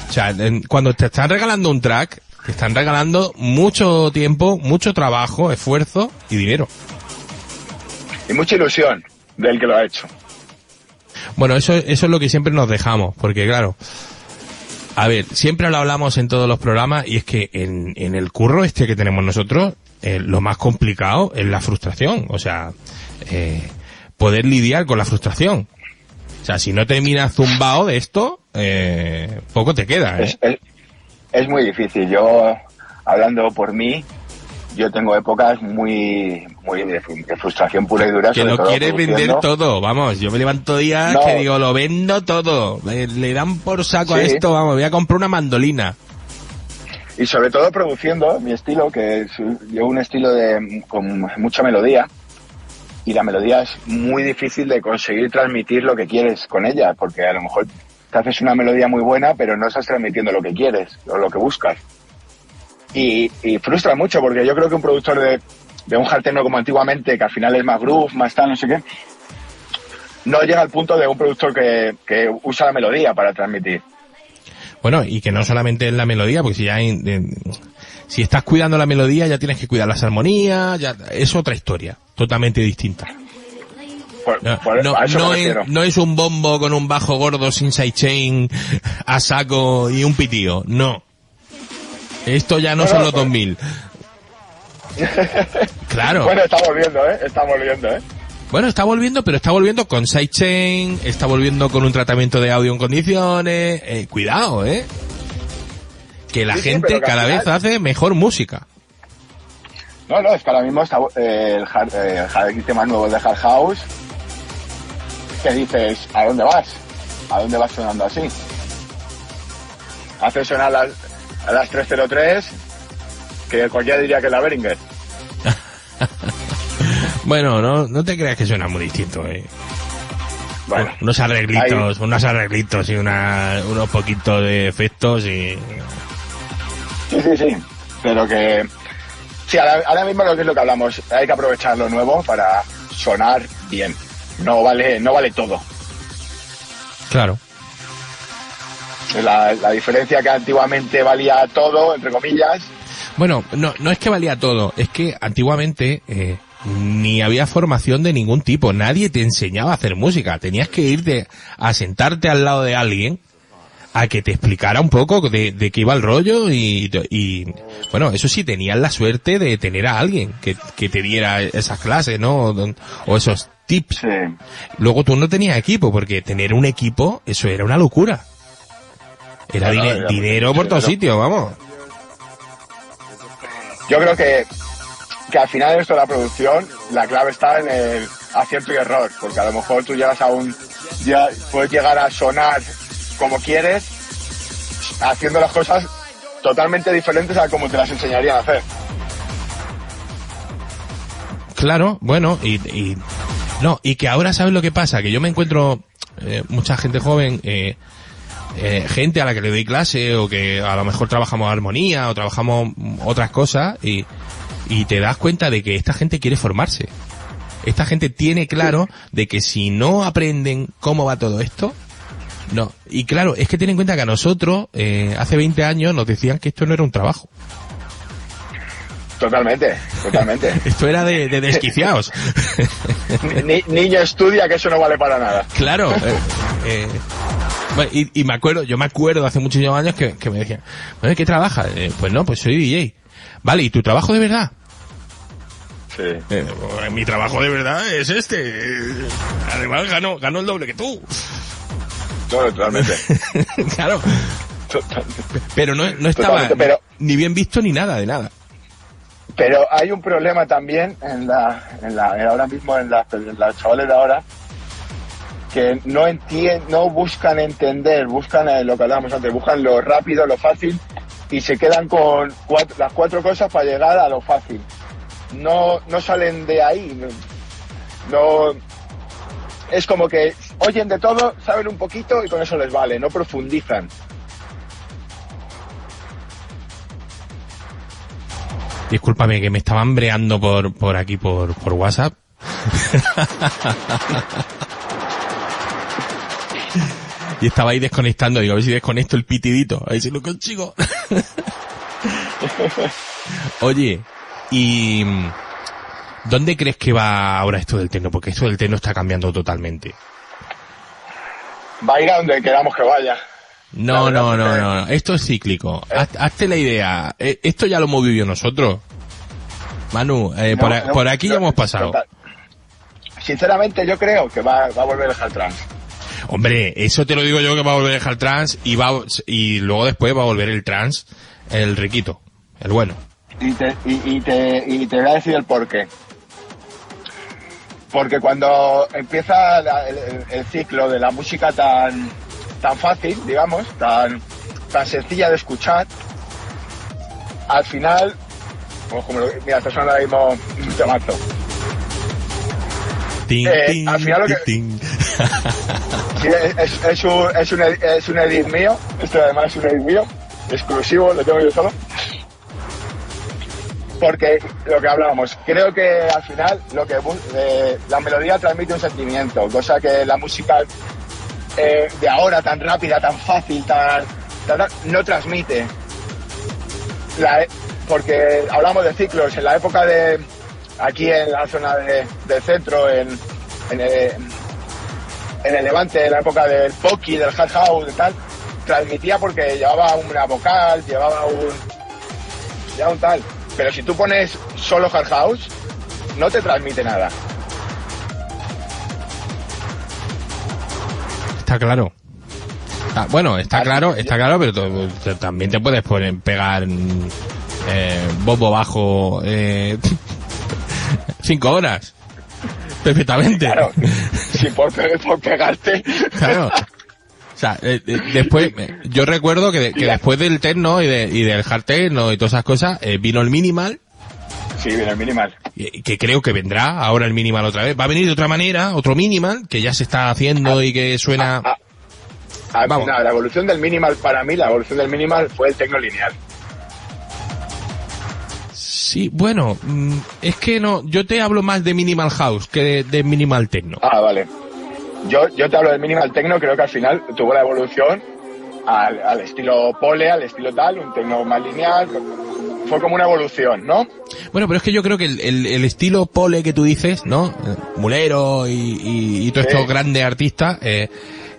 O sea, cuando te están regalando un track, te están regalando mucho tiempo, mucho trabajo, esfuerzo y dinero. Y mucha ilusión del que lo ha hecho. Bueno, eso, eso es lo que siempre nos dejamos, porque claro, a ver, siempre lo hablamos en todos los programas y es que en, en el curro este que tenemos nosotros, eh, lo más complicado es la frustración, o sea, eh, poder lidiar con la frustración. O sea, si no terminas zumbado de esto, eh, poco te queda, ¿eh? Es, es, es muy difícil. Yo, hablando por mí, yo tengo épocas muy, muy de, fru- de frustración pura y dura. Que lo quieres vender todo, vamos, yo me levanto días No. que digo, lo vendo todo, le, le dan por saco a esto, vamos, voy a comprar una mandolina. Y sobre todo produciendo mi estilo, que es, llevo un estilo de con mucha melodía. Y la melodía es muy difícil de conseguir transmitir lo que quieres con ella, porque a lo mejor te haces una melodía muy buena, pero no estás transmitiendo lo que quieres o lo que buscas. Y, y frustra mucho, porque yo creo que un productor de, de un hard techno como antiguamente, que al final es más groove, más tal, no sé qué, no llega al punto de un productor que, que usa la melodía para transmitir. Bueno, y que no solamente es la melodía, porque si ya en- si estás cuidando la melodía ya tienes que cuidar las armonías, ya es otra historia, totalmente distinta. Por- No, por- es, no es un bombo con un bajo gordo sin sidechain a saco y un pitío, no. Esto ya no son los pues- 2000. Claro. Bueno, está volviendo, ¿eh? Está volviendo, ¿eh? Bueno, está volviendo, pero está volviendo con sidechain, está volviendo con un tratamiento de audio en condiciones. eh, cuidado, ¿eh? Que la Sí, gente cada vez hace mejor música. No, no, es que ahora mismo está eh, el, hard, eh, el hard- el sistema nuevo de Hard House. Que dices, ¿a dónde vas? ¿A dónde vas sonando así? Hace sonar las, a las 303, que cualquiera diría que es la Beringer. Bueno, no, no te creas que suena muy distinto, ¿eh? Bueno, unos arreglitos, unos arreglitos y una, unos poquitos de efectos y... sí, sí, sí. Pero que. Sí, ahora, ahora mismo lo que es lo que hablamos, hay que aprovechar lo nuevo para sonar bien. No vale, no vale todo. Claro. La, la diferencia que antiguamente valía todo, entre comillas, Bueno, no, no es que valía todo, es que antiguamente eh, ni había formación de ningún tipo, nadie te enseñaba a hacer música, tenías que irte a sentarte al lado de alguien a que te explicara un poco de, de qué iba el rollo y, y, bueno, eso sí, tenías la suerte de tener a alguien que, que te diera esas clases, ¿no? O, o esos tips. sí. Luego tú no tenías equipo, porque tener un equipo, eso era una locura. Era dinero por todos sitios, vamos. Yo creo que, que al final de esto de la producción, la clave está en el acierto y error, porque a lo mejor tú llegas a un, ya puedes llegar a sonar como quieres, haciendo las cosas totalmente diferentes a como te las enseñarían a hacer. Claro, bueno, y, y no, y que ahora sabes lo que pasa, que yo me encuentro eh, mucha gente joven, eh, eh, gente a la que le doy clase o que a lo mejor trabajamos armonía o trabajamos otras cosas y, y te das cuenta de que esta gente quiere formarse. Esta gente tiene claro de que si no aprenden cómo va todo esto, no. Y claro, es que ten en cuenta que a nosotros, eh, hace 20 años nos decían que esto no era un trabajo. Totalmente, totalmente. Esto era de, de desquiciados. Ni- niño estudia que eso no vale para nada. Claro. eh, eh, bueno, y, y me acuerdo, yo me acuerdo hace muchísimos años que, que me decían, bueno, ¿qué trabajas? Eh, pues no, pues soy DJ. Vale, ¿y tu trabajo de verdad? Sí. Eh, mi trabajo de verdad es este. Además gano, gano el doble que tú. No, totalmente. claro. Total- Pero no, no estaba Totalmente, pero- ni bien visto ni nada de nada. Pero hay un problema también en la, en la en ahora mismo en, la- en los chavales de ahora que no entien- no buscan entender, buscan eh, lo que hablábamos antes, buscan lo rápido, lo fácil y se quedan con cuat- las cuatro cosas para llegar a lo fácil. No, no salen de ahí. No- es como que oyen de todo, saben un poquito y con eso les vale, no profundizan. Discúlpame que me estaban hambreando por, por aquí, por, por WhatsApp. y estaba ahí desconectando. Digo, a ver si desconecto el pitidito. A ver si lo consigo. Oye, ¿y dónde crees que va ahora esto del tecno? Porque esto del tecno está cambiando totalmente. Va a ir a donde queramos que vaya. No, no, no, que- no, no. Esto es cíclico. Haz- Hazte la idea. Eh, Esto ya lo hemos vivido nosotros. Manu, eh, por, No, por aquí ya hemos pasado. total. Sinceramente yo creo que va, va a volver el Hard Trans. Hombre, eso te lo digo yo que va a volver el hard trans y va y luego después va a volver el trans, el riquito, el bueno. Y te, y, y te, y te voy a decir el por qué. Porque cuando empieza la- el, el- el ciclo de la música tan, tan fácil, digamos, tan, tan sencilla de escuchar, al final, pues como lo, mira, está sonando ahora mismo un temazo. Tin, Eh, tin, al final lo que-. Sí, es, es- es un, es, un, es un edit mío, esto además es un edit mío, exclusivo, lo tengo yo solo. Porque lo que hablábamos, creo que al final lo que eh, la melodía transmite un sentimiento, cosa que la música eh, de ahora tan rápida, tan fácil, tan, no transmite. E- porque hablamos de ciclos, en la época de aquí en la zona de, del centro, en, en, el- en el Levante, en la época del Poki, del Hard House tal, transmitía porque llevaba una vocal, llevaba un, llevaba un tal. Pero si tú pones solo Hard House, no te transmite nada. Está claro. Ah, bueno, está claro, está claro, pero también te puedes poner pegar mm, eh, bombo bajo eh, cinco horas. Perfectamente. Claro, si por, pe- por pegarte. Claro. O sea, eh, eh, después, eh, yo recuerdo que, de- que después del techno y, de- y del hard techno y todas esas cosas, vino el minimal, Sí, viene el minimal. que creo que vendrá ahora el minimal otra vez. Va a venir de otra manera, otro minimal, que ya se está haciendo y que suena... Ah, ah, Vamos. no, la evolución del minimal, para mí, la evolución del minimal fue el tecno lineal. Sí, bueno, mm, es que no, yo te hablo más de minimal house que de, de minimal techno. Ah, vale. Yo, yo te hablo del minimal techno, creo que al final tuvo la evolución al, al estilo pole, al estilo tal, un techno más lineal. Fue como una evolución, ¿no? Bueno, pero es que yo creo que el, el- el estilo pole que tú dices, ¿no? Mulero y, y, y todos Sí. estos grandes artistas, eh,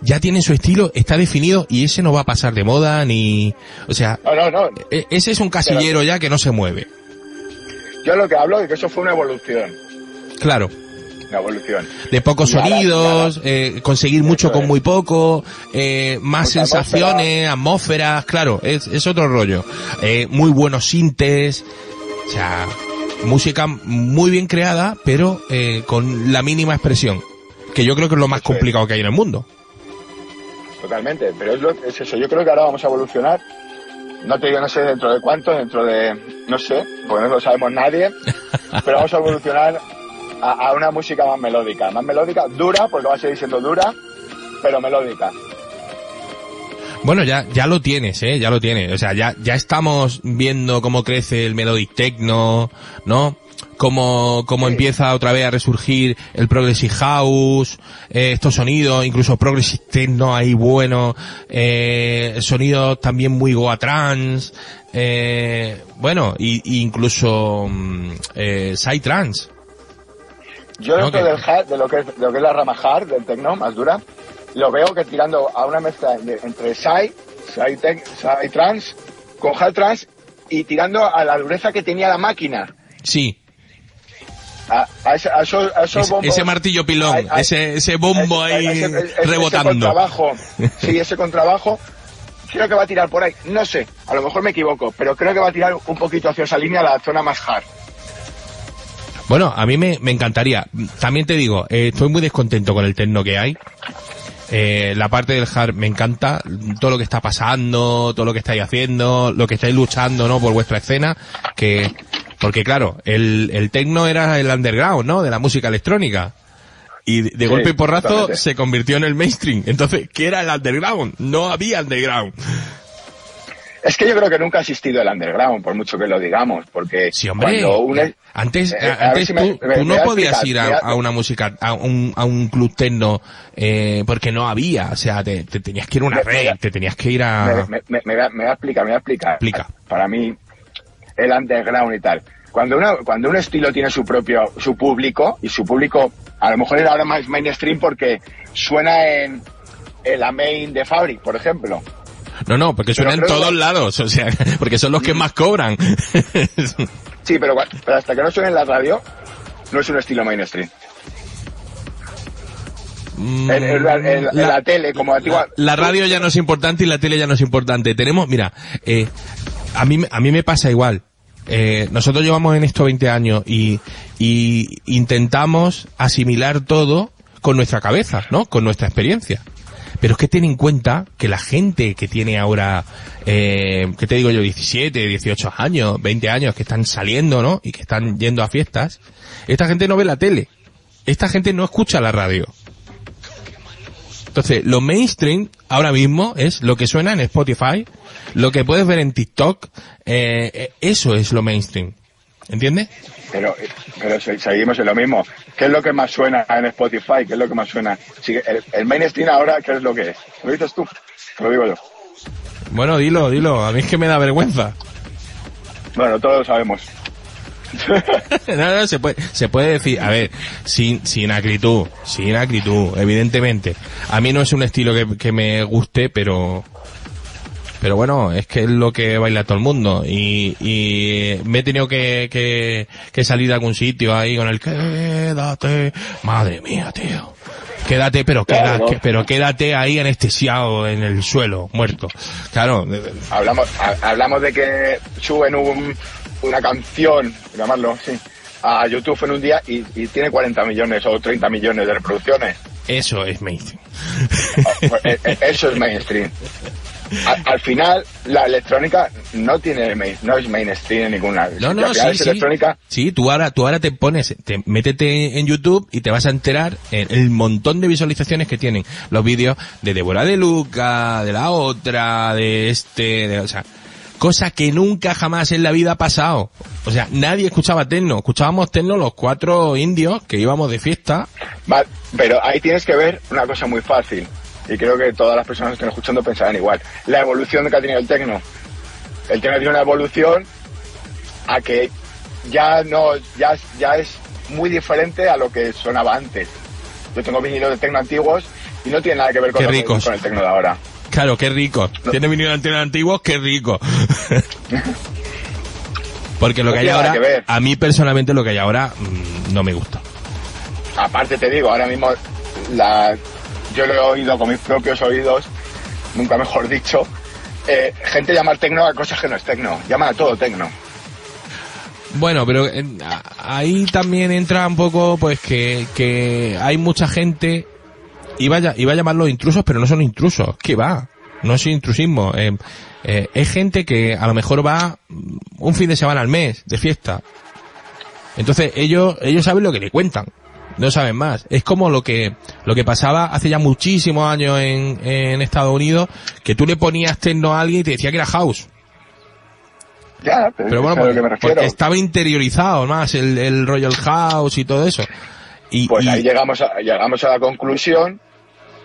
ya tienen su estilo, está definido y ese no va a pasar de moda ni... O sea, No, no, no. e- ese es un casillero ya que no se mueve. Yo lo que hablo es que eso fue una evolución. Claro. Evolución. De pocos sonidos, eh, conseguir mucho Eso con es. muy poco, eh, más Mucha sensaciones, atmósferas, claro, es, es otro rollo. Eh, muy buenos sintes, o sea, música muy bien creada, pero eh, con la mínima expresión, que yo creo que es lo más Eso es. complicado que hay en el mundo. Totalmente. Pero es, lo- es eso. Yo creo que ahora vamos a evolucionar. No te digo, no sé dentro de cuánto, dentro de, no sé, porque no lo sabemos nadie, pero vamos a evolucionar a, a una música más melódica. Más melódica, dura, porque va a seguir siendo dura, pero melódica. Bueno, ya, ya lo tienes, eh, ya lo tienes. O sea, ya, ya estamos viendo cómo crece el melodic techno, ¿no? Cómo, cómo Sí. empieza otra vez a resurgir el progressive house, eh, estos sonidos, incluso progressive techno ahí bueno, eh, sonidos también muy goa trance, eh, bueno, y, y incluso, mm, eh, psytrance. Yo dentro que- del hard, de lo que es, de lo que es la rama hard, del techno, más dura, lo veo que tirando a una mezcla de- entre psy, psy, tech, psy trance, con hard trance, y tirando a la dureza que tenía la máquina. Sí, A, a ese- a esos, a esos bombos- ese martillo pilón, ese, ese bombo ese- ahí ese- ese- ese rebotando. contrabajo, sí, ese contrabajo, creo que va a tirar por ahí. No sé, a lo mejor me equivoco, pero creo que va a tirar un poquito hacia esa línea, la zona más hard. Bueno, a mí me, me encantaría. También te digo, eh, estoy muy descontento con el techno que hay. Eh, la parte del hard me encanta, todo lo que está pasando, todo lo que estáis haciendo, lo que estáis luchando, ¿no? Por vuestra escena, que, porque claro, el, el techno era el underground, ¿no? De la música electrónica. Y de, de golpe y porrazo se convirtió en el mainstream. Entonces, ¿qué era el underground? No había underground. Es que yo creo que nunca ha existido el underground, por mucho que lo digamos, porque Sí, hombre. cuando un es- Antes, Eh, antes si tú, me- me- tú me no podías explicar, ir a, una música, a un, a un club techno, eh, porque no había. O sea, te, te tenías que ir a una Me- red, me- te tenías que ir a... me, me, me, voy a- me voy a explicar, me voy a explicar. Explica. Para mí, el underground y tal. Cuando, una, cuando un estilo tiene su propio, su público, y su público, a lo mejor era ahora más mainstream porque suena en, en la main de Fabric, por ejemplo. No, no, porque suena en todos que- lados, o sea, porque son los que más cobran. Sí, pero, hasta que no suene en la radio, no es un estilo mainstream. En, en la, en- la tele, como antigua... La radio ya no es importante y la tele ya no es importante. Tenemos, mira, eh, a mí, me- a mí me pasa igual. Eh, nosotros llevamos en esto 20 años y, y intentamos asimilar todo con nuestra cabeza, ¿no? Con nuestra experiencia. Pero es que ten en cuenta que la gente que tiene ahora, eh, que te digo yo, 17, 18 años, 20 años, que están saliendo, ¿no? Y que están yendo a fiestas, esta gente no ve la tele. Esta gente no escucha la radio. Entonces, lo mainstream ahora mismo es lo que suena en Spotify, lo que puedes ver en TikTok, eh, eh, eso es lo mainstream. ¿Entiendes? Pero, pero se- seguimos en lo mismo. ¿Qué es lo que más suena en Spotify? ¿Qué es lo que más suena? El, el mainstream ahora, ¿qué es lo que es? ¿Lo dices tú? Te lo digo yo. Bueno, dilo, dilo, a mí es que me da vergüenza. Bueno, todos lo sabemos. no, no, se puede, se puede decir, a ver, sin, sin acritud, sin acritud, evidentemente. A mí no es un estilo que, que me guste, pero, pero bueno, es que es lo que baila todo el mundo. Y, y me he tenido que, que, que salir de algún sitio ahí con el quédate, madre mía, tío. Quédate, pero Claro, queda, ¿no? que- pero quédate ahí anestesiado en el suelo, muerto. Claro, hablamos, ha- hablamos de que suben un, una canción, llamarlo así, a YouTube en un día y, y tiene 40 millones o 30 millones de reproducciones. eso es mainstream. Oh, pues, eh, eh, Eso es mainstream. Al, al final, la electrónica no tiene main- no es mainstream en ninguna. No, no, sí, sí. electrónica. Sí, tú ahora, tú ahora te pones, te, métete en YouTube y te vas a enterar en el montón de visualizaciones que tienen los vídeos de Débora de Luca, de la otra, de este, de, o sea, cosa que nunca jamás en la vida ha pasado. O sea, nadie escuchaba techno, escuchábamos techno los cuatro indios que íbamos de fiesta. Pero ahí tienes que ver una cosa muy fácil. Y creo que todas las personas que están escuchando pensarán igual. La evolución que ha tenido el tecno. El tecno tiene una evolución a que ya no, ya, ya es muy diferente a lo que sonaba antes. Yo tengo vinilos de tecno antiguos y no tiene nada que ver con, que- con el tecno de ahora. Claro, qué rico. Tiene vinilos antiguos, antiguos, qué rico. Porque lo No que hay ahora, que a mí personalmente lo que hay ahora mm, no me gusta. Aparte te digo, ahora mismo la, yo lo he oído con mis propios oídos, nunca mejor dicho, eh, gente llama tecno a cosas que no es tecno, llama a todo tecno. Bueno, pero ahí también entra un poco, pues, que, que hay mucha gente, iba a, iba a llamarlos intrusos, pero no son intrusos, ¿qué va? No es intrusismo, eh, eh, es gente que a lo mejor va un fin de semana al mes de fiesta. Entonces ellos, ellos saben lo que le cuentan, no saben más. Es como lo que, lo que pasaba hace ya muchísimos años en, en Estados Unidos, que tú le ponías techno a alguien y te decía que era house. Ya, pero, Pero bueno, lo porque, que me refiero. porque estaba interiorizado más el, el Royal House y todo eso. Y, Pues y- ahí llegamos a, llegamos a la conclusión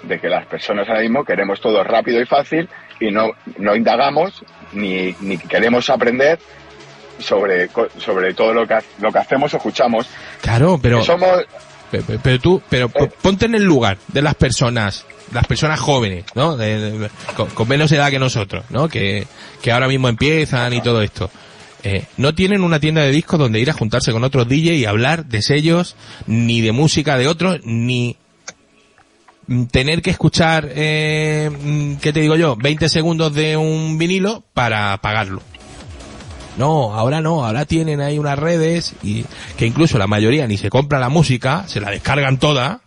de que las personas ahora mismo queremos todo rápido y fácil y no, no indagamos ni, ni queremos aprender sobre, sobre todo lo que, lo que hacemos o escuchamos. claro, pero, somos, pe- pe- pero tú, pero Eh. ponte en el lugar de las personas, las personas jóvenes, ¿no? De- de- con, con menos edad que nosotros, ¿no? Que, que ahora mismo empiezan y todo esto. Eh, no tienen una tienda de discos donde ir a juntarse con otros DJ y hablar de sellos, ni de música de otros, ni tener que escuchar, eh, mm, ¿qué te digo yo? 20 segundos de un vinilo para pagarlo. No, ahora no, ahora tienen ahí unas redes y que incluso la mayoría ni se compra la música, se la descargan toda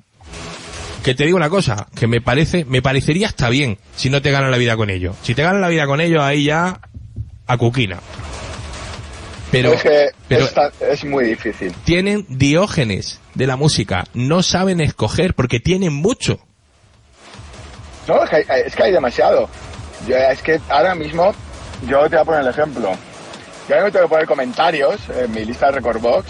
Que te digo una cosa, que me parece, me parecería hasta bien si no te ganan la vida con ello. Si te ganan la vida con ello, ahí ya a cuquina. Pero, es que pero es muy difícil. tienen diógenes de la música, no saben escoger porque tienen mucho. No, es que hay, es que hay demasiado. Yo- es que ahora mismo, yo te voy a poner el ejemplo. Yo mismo tengo que poner comentarios en mi lista de Record Box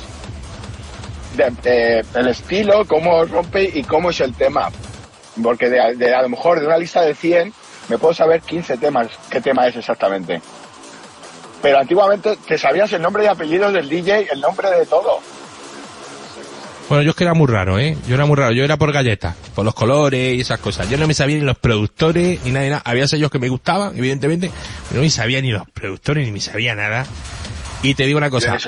eh, el estilo, cómo rompe y cómo es el tema. Porque a lo mejor de una lista de 100 me puedo saber 15 temas, qué tema es exactamente. Pero antiguamente te sabías el nombre y apellidos del DJ, el nombre de todo. Bueno, yo es que era muy raro, ¿eh? Yo era muy raro. Yo era por galletas, por los colores y esas cosas. Yo no me sabía ni los productores ni nada, ni nada. Había sellos que me gustaban, evidentemente, pero no me sabía ni los productores ni me sabía nada. Y te digo una cosa,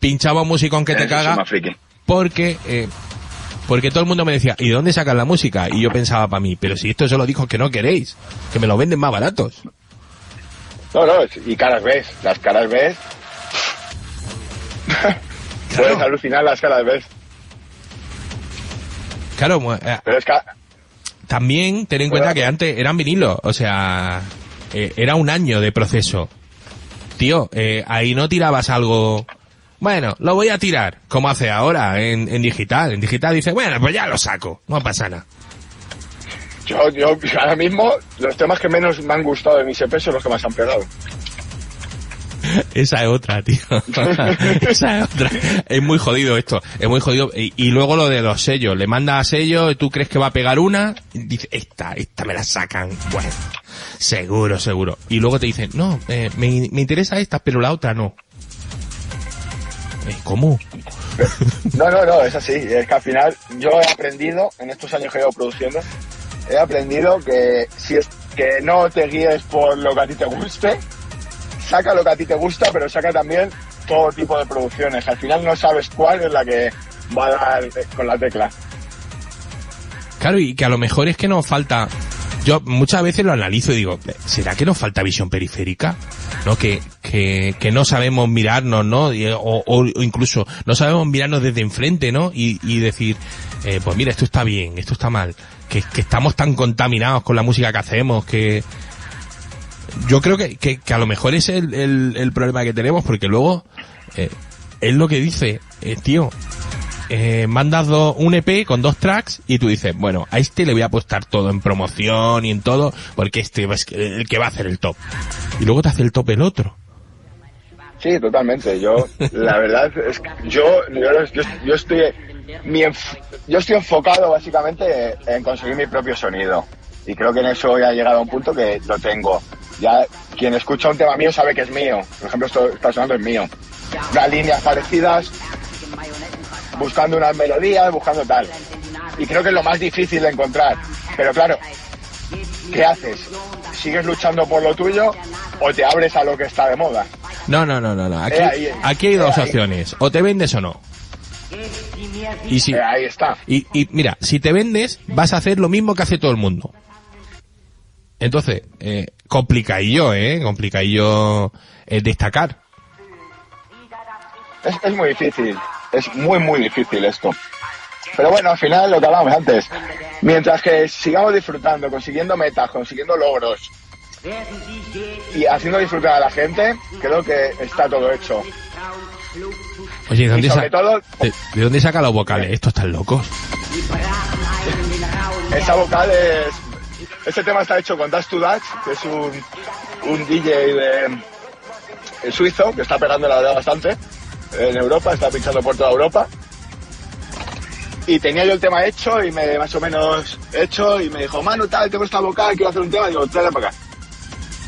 pinchaba un musicón que te caga porque eh, porque todo el mundo me decía, ¿y de dónde sacan la música? Y yo pensaba para mí, pero si esto son los discos que no queréis, que me los venden más baratos. No, no, y caras ves, las caras ves. Puedes alucinar las caras ves. Claro, eh, Pero es que también ten en cuenta que antes eran vinilos, o sea, eh, era un año de proceso. Tío, eh, ahí no tirabas algo... Bueno, lo voy a tirar, como hace ahora en, en digital. En digital dice, bueno, pues ya lo saco, no pasa nada. yo, yo ahora mismo los temas que menos me han gustado de mis EP son los que más han pegado. Esa es otra, tío. Esa es otra. Es muy jodido esto. Es muy jodido. Y, luego lo de los sellos. Le manda a sello, tú crees que va a pegar una, dice, esta, esta me la sacan. Bueno, seguro, seguro. Y luego te dicen, no, eh, me, me interesa esta, pero la otra no. Eh, ¿Cómo? No, no, no, es así. Es que al final yo he aprendido, en estos años que llevo produciendo, he aprendido que si es que no te guíes por lo que a ti te guste, saca lo que a ti te gusta, pero saca también todo tipo de producciones. Al final no sabes cuál es la que va a dar eh, con la tecla. Claro, y que a lo mejor es que nos falta. Yo muchas veces lo analizo y digo, ¿será que nos falta visión periférica? ¿No? Que, que, que no sabemos mirarnos, ¿no? O incluso no sabemos mirarnos desde enfrente, ¿no? Y, y decir, eh, pues mira, esto está bien, esto está mal. Que, que estamos tan contaminados con la música que hacemos que. Yo creo que, que, a lo mejor es el, el, problema que tenemos, porque luego, eh, es lo que dice, eh, tío, eh, mandas un EP con dos tracks y tú dices, bueno, a este le voy a apostar todo en promoción y en todo, porque este es el que va a hacer el top. Y luego te hace el top el otro. Sí, totalmente. Yo, la verdad es que yo, yo, yo- yo estoy, mi enf- yo estoy enfocado básicamente en conseguir mi propio sonido. Y creo que en eso ya he llegado a un punto que lo tengo. Ya quien escucha un tema mío sabe que es mío. Por ejemplo, esto está sonando es mío. Unas líneas parecidas, buscando unas melodías, buscando tal. Y creo que es lo más difícil de encontrar. Pero claro, ¿qué haces? ¿Sigues luchando por lo tuyo o te abres a lo que está de moda? No, no, no, no, no. Aquí, Eh, aquí hay Eh, dos opciones. O te vendes o no. Y si, ahí está. y, y mira, si te vendes, vas a hacer lo mismo que hace todo el mundo. Entonces, eh, complicadillo, eh, complicadillo eh, destacar. Es, es muy difícil, es muy, muy difícil esto. Pero bueno, al final lo que hablábamos antes, mientras que sigamos disfrutando, consiguiendo metas, consiguiendo logros y haciendo disfrutar a la gente, creo que está todo hecho. Oye, ¿de dónde, Y sobre sa- todo, de, de dónde saca los vocales? Estos están locos. esa vocal es... Este tema está hecho con Dash to Dash, que es un, un DJ de, de suizo que está pegando la verdad bastante en Europa, está pinchando por toda Europa. Y tenía yo el tema hecho y me más o menos hecho y me dijo, Manu, tal, tengo esta vocal, quiero hacer un tema, y digo, tráela para acá.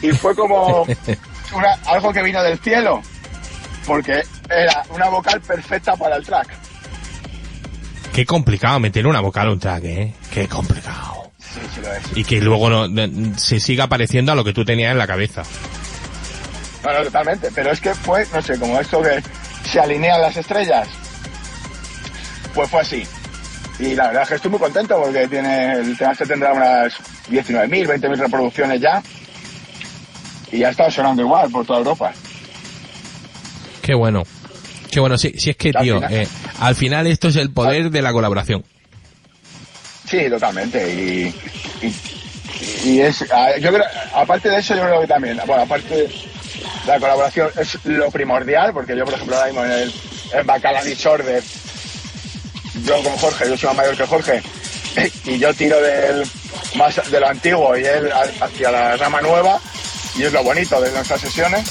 Y fue como una- algo que vino del cielo, porque era una vocal perfecta para el track. Qué complicado meter una vocal a un track, ¿eh? Qué complicado. Sí, sí lo es. Y que luego no, se siga pareciendo a lo que tú tenías en la cabeza. No, no, totalmente. Pero es que fue, no sé, como esto que se alinean las estrellas. Pues fue así. Y la verdad es que estoy muy contento porque tiene el tema este tendrá unas 19.000, 20.000 reproducciones ya. Y ya está sonando igual por toda Europa. Qué bueno. Qué bueno. Si, si es que, Al tío, final- eh, al final esto es el poder de la colaboración. Sí, totalmente. Y, y, es, yo creo, aparte de eso, yo creo que también, bueno, aparte de la colaboración es lo primordial, porque yo, por ejemplo, ahora mismo en el en Bacala Disorder, yo con Jorge, yo soy más mayor que Jorge, y yo tiro del más de lo antiguo y él hacia la rama nueva, y es lo bonito de nuestras sesiones.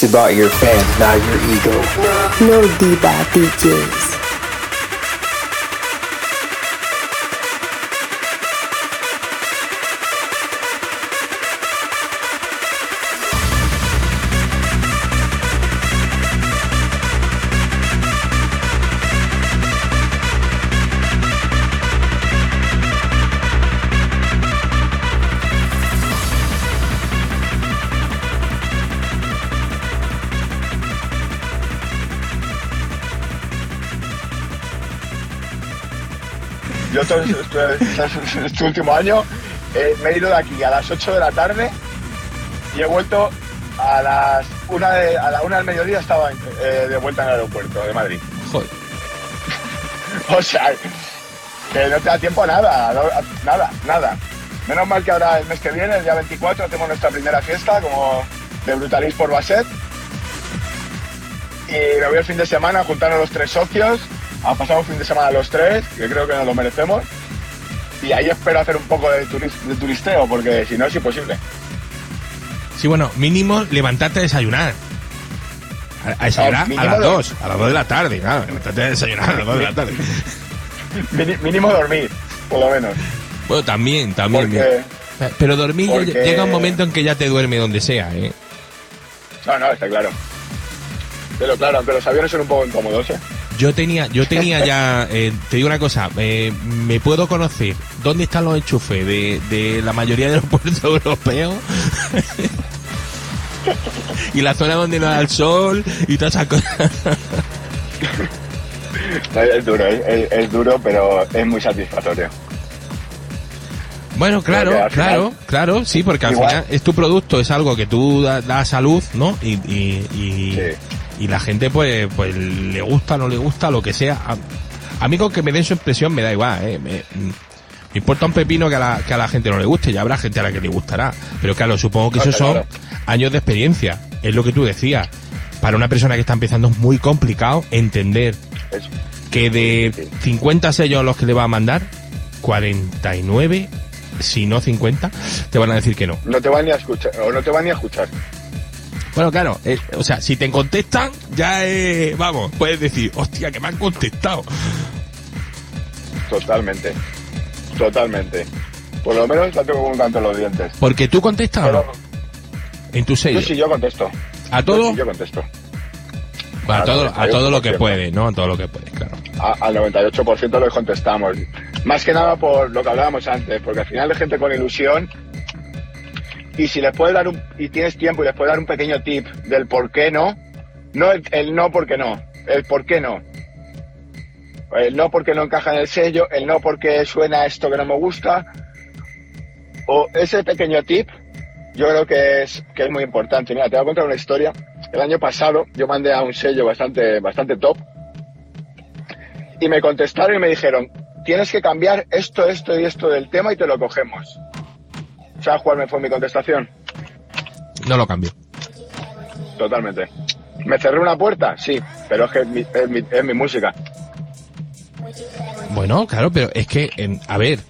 It's about your fans, not your ego. No Diva DJs. Este, este último año eh, me he ido de aquí a las 8 de la tarde y he vuelto a las una de, a la una del mediodía estaba eh, de vuelta en el aeropuerto de Madrid. Joder. O sea, que no te da tiempo a nada, nada, nada. Menos mal que ahora el mes que viene, el día 24, hacemos nuestra primera fiesta como de Brutalis por Basset. Y me voy el fin de semana a juntarnos los tres socios, a pasar un fin de semana los tres, que creo que nos lo merecemos. Y ahí espero hacer un poco de, turis- de turisteo, porque si no es imposible. Sí, bueno, mínimo levantarte a desayunar. A, a desayunar a las de- 2, a las 2 de la tarde, claro. Levantarte a desayunar a las 2 de la tarde. Mínimo dormir, por lo menos. Bueno, también, también. Porque... Pero dormir porque- llega un momento en que ya te duerme donde sea, ¿eh? No, no, está claro. Pero claro, aunque los aviones son un poco incómodos, ¿eh? Yo tenía, yo tenía ya, eh, te digo una cosa, eh, me puedo conocer dónde están los enchufes de, de la mayoría de los puertos europeos y la zona donde no da el sol y todas esas cosas. Es duro, es, es- es duro, pero es muy satisfactorio. Bueno, claro, claro, claro, sí, porque al Igual- final es tu producto, es algo que tú da, das a luz, ¿no? Y, y, y, Sí. Y la gente, pues, pues le gusta, no le gusta, lo que sea. A, a mí con que me den su expresión me da igual, ¿eh? Me, me importa un pepino que a, la, que a la gente no le guste, ya habrá gente a la que le gustará. Pero claro, supongo que Claro, esos son años de experiencia, es lo que tú decías. Para una persona que está empezando es muy complicado entender que de 50 sellos a los que le va a mandar, 49, si no 50, te van a decir que no. no te van ni a escuchar, o no te van ni a escuchar. Bueno, claro, eh, o sea, si te contestan, ya eh, vamos, puedes decir, hostia, que me han contestado. Totalmente. Totalmente. Por lo menos la tengo con un canto en los dientes. Porque tú contestas Pero en tu sello. yo sí, yo contesto. ¿A Yo todo? sí, yo contesto. Bueno, a todo, a todo lo que 98%. puede, ¿no? A todo lo que puede, claro. A- al 98% lo contestamos. Más que nada por lo que hablábamos antes, porque al final hay gente con ilusión y si les puedes dar un, y tienes tiempo y les puedes dar un pequeño tip del por qué no, no el, no porque no, el por qué no. El no porque no encaja en el sello, el no porque suena esto que no me gusta. O ese pequeño tip, yo creo que es, que es muy importante. Mira, te voy a contar una historia. El año pasado yo mandé a un sello bastante, bastante top y me contestaron y me dijeron, tienes que cambiar esto, esto y esto del tema y te lo cogemos. ¿Sabes cuál me fue mi contestación? No lo cambio. Totalmente. ¿Me cerré una puerta? Sí, pero es que es mi, es mi, es mi música. Bueno, claro, pero es que, en- a ver,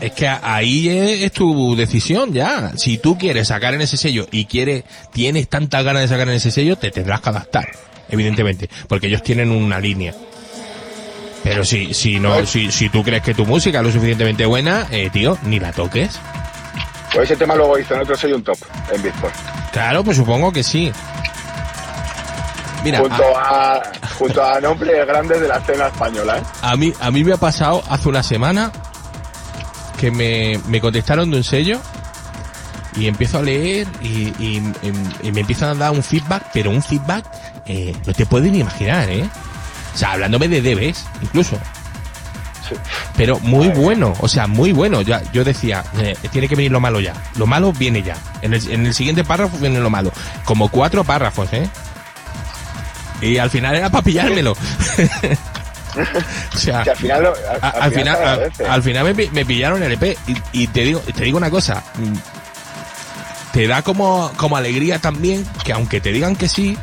es que ahí es, es tu decisión ya. Si tú quieres sacar en ese sello y quieres, tienes tantas ganas de sacar en ese sello, te tendrás que adaptar, evidentemente, porque ellos tienen una línea. Pero si, si no, si, si tú crees que tu música es lo suficientemente buena, eh, tío, ni la toques. Pues ese tema luego hizo en otro sello un top en Beatport. Claro, pues supongo que sí. Mira, junto a, junto a nombres grandes de la escena española, ¿eh? A mí, a mí me ha pasado hace una semana que me, me contestaron de un sello y empiezo a leer y, y- y- y me empiezan a dar un feedback, pero un feedback eh, no te puedes ni imaginar, ¿eh? O sea, hablándome de debes, incluso. Sí. Pero muy bueno, o sea, muy bueno. Ya, yo decía, eh, tiene que venir lo malo ya. Lo malo viene ya. En el, en el siguiente párrafo viene lo malo. Como cuatro párrafos, ¿eh? Y al final era para pillármelo. o sea, Que al final, lo- al, final, al me, pi- me pillaron el EP y, y te digo te digo una cosa te da como, como alegría también que aunque te digan que sí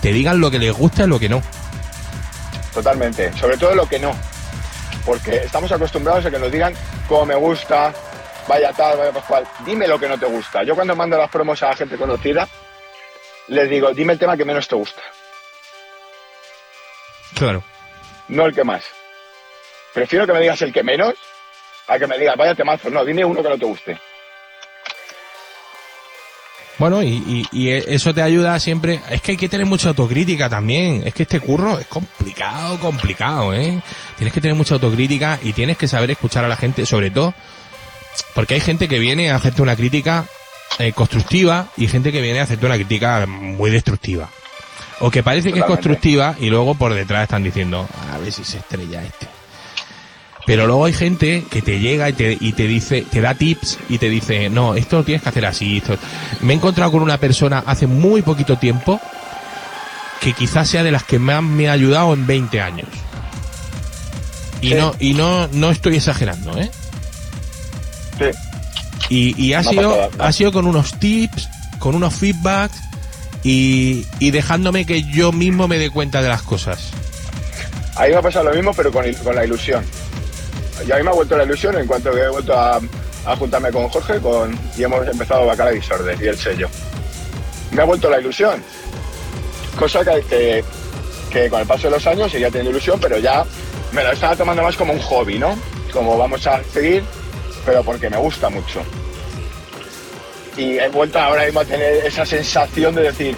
te digan lo que les gusta y lo que no Totalmente. Sobre todo lo que no. Porque estamos acostumbrados a que nos digan cómo me gusta, vaya tal, vaya pascual. Dime lo que no te gusta. Yo cuando mando las promos a la gente conocida, les digo, dime el tema que menos te gusta, claro no el que más. Prefiero que me digas el que menos a que me digas, vaya temazo. No, dime uno que no te guste. Bueno y, y, y eso te ayuda siempre es que hay que tener mucha autocrítica también es que este curro es complicado complicado eh tienes que tener mucha autocrítica y tienes que saber escuchar a la gente sobre todo porque hay gente que viene a hacerte una crítica eh, constructiva y gente que viene a hacerte una crítica muy destructiva. O que parece que es constructiva y luego por detrás están diciendo, a ver si se estrella este. Pero luego hay gente que te llega y te, y te dice, te da tips y te dice, no, esto lo tienes que hacer así. Esto. Me he encontrado con una persona hace muy poquito tiempo que quizás sea de las que más me ha ayudado en 20 años. Y Sí. no, y no, no estoy exagerando, ¿eh? Sí. Y, y ha sido, ha- sido con unos tips, con unos feedbacks y, y dejándome que yo mismo me dé cuenta de las cosas. A mí me ha pasado lo mismo, pero con, con la ilusión. Y a mí me ha vuelto la ilusión en cuanto que he vuelto a, a juntarme con Jorge con, y hemos empezado Bacala Disorder y el sello. Me ha vuelto la ilusión. Cosa que, que, que con el paso de los años seguía teniendo ilusión, pero ya me lo estaba tomando más como un hobby, ¿no? Como vamos a seguir, pero porque me gusta mucho. Y he vuelto ahora mismo a tener esa sensación de decir,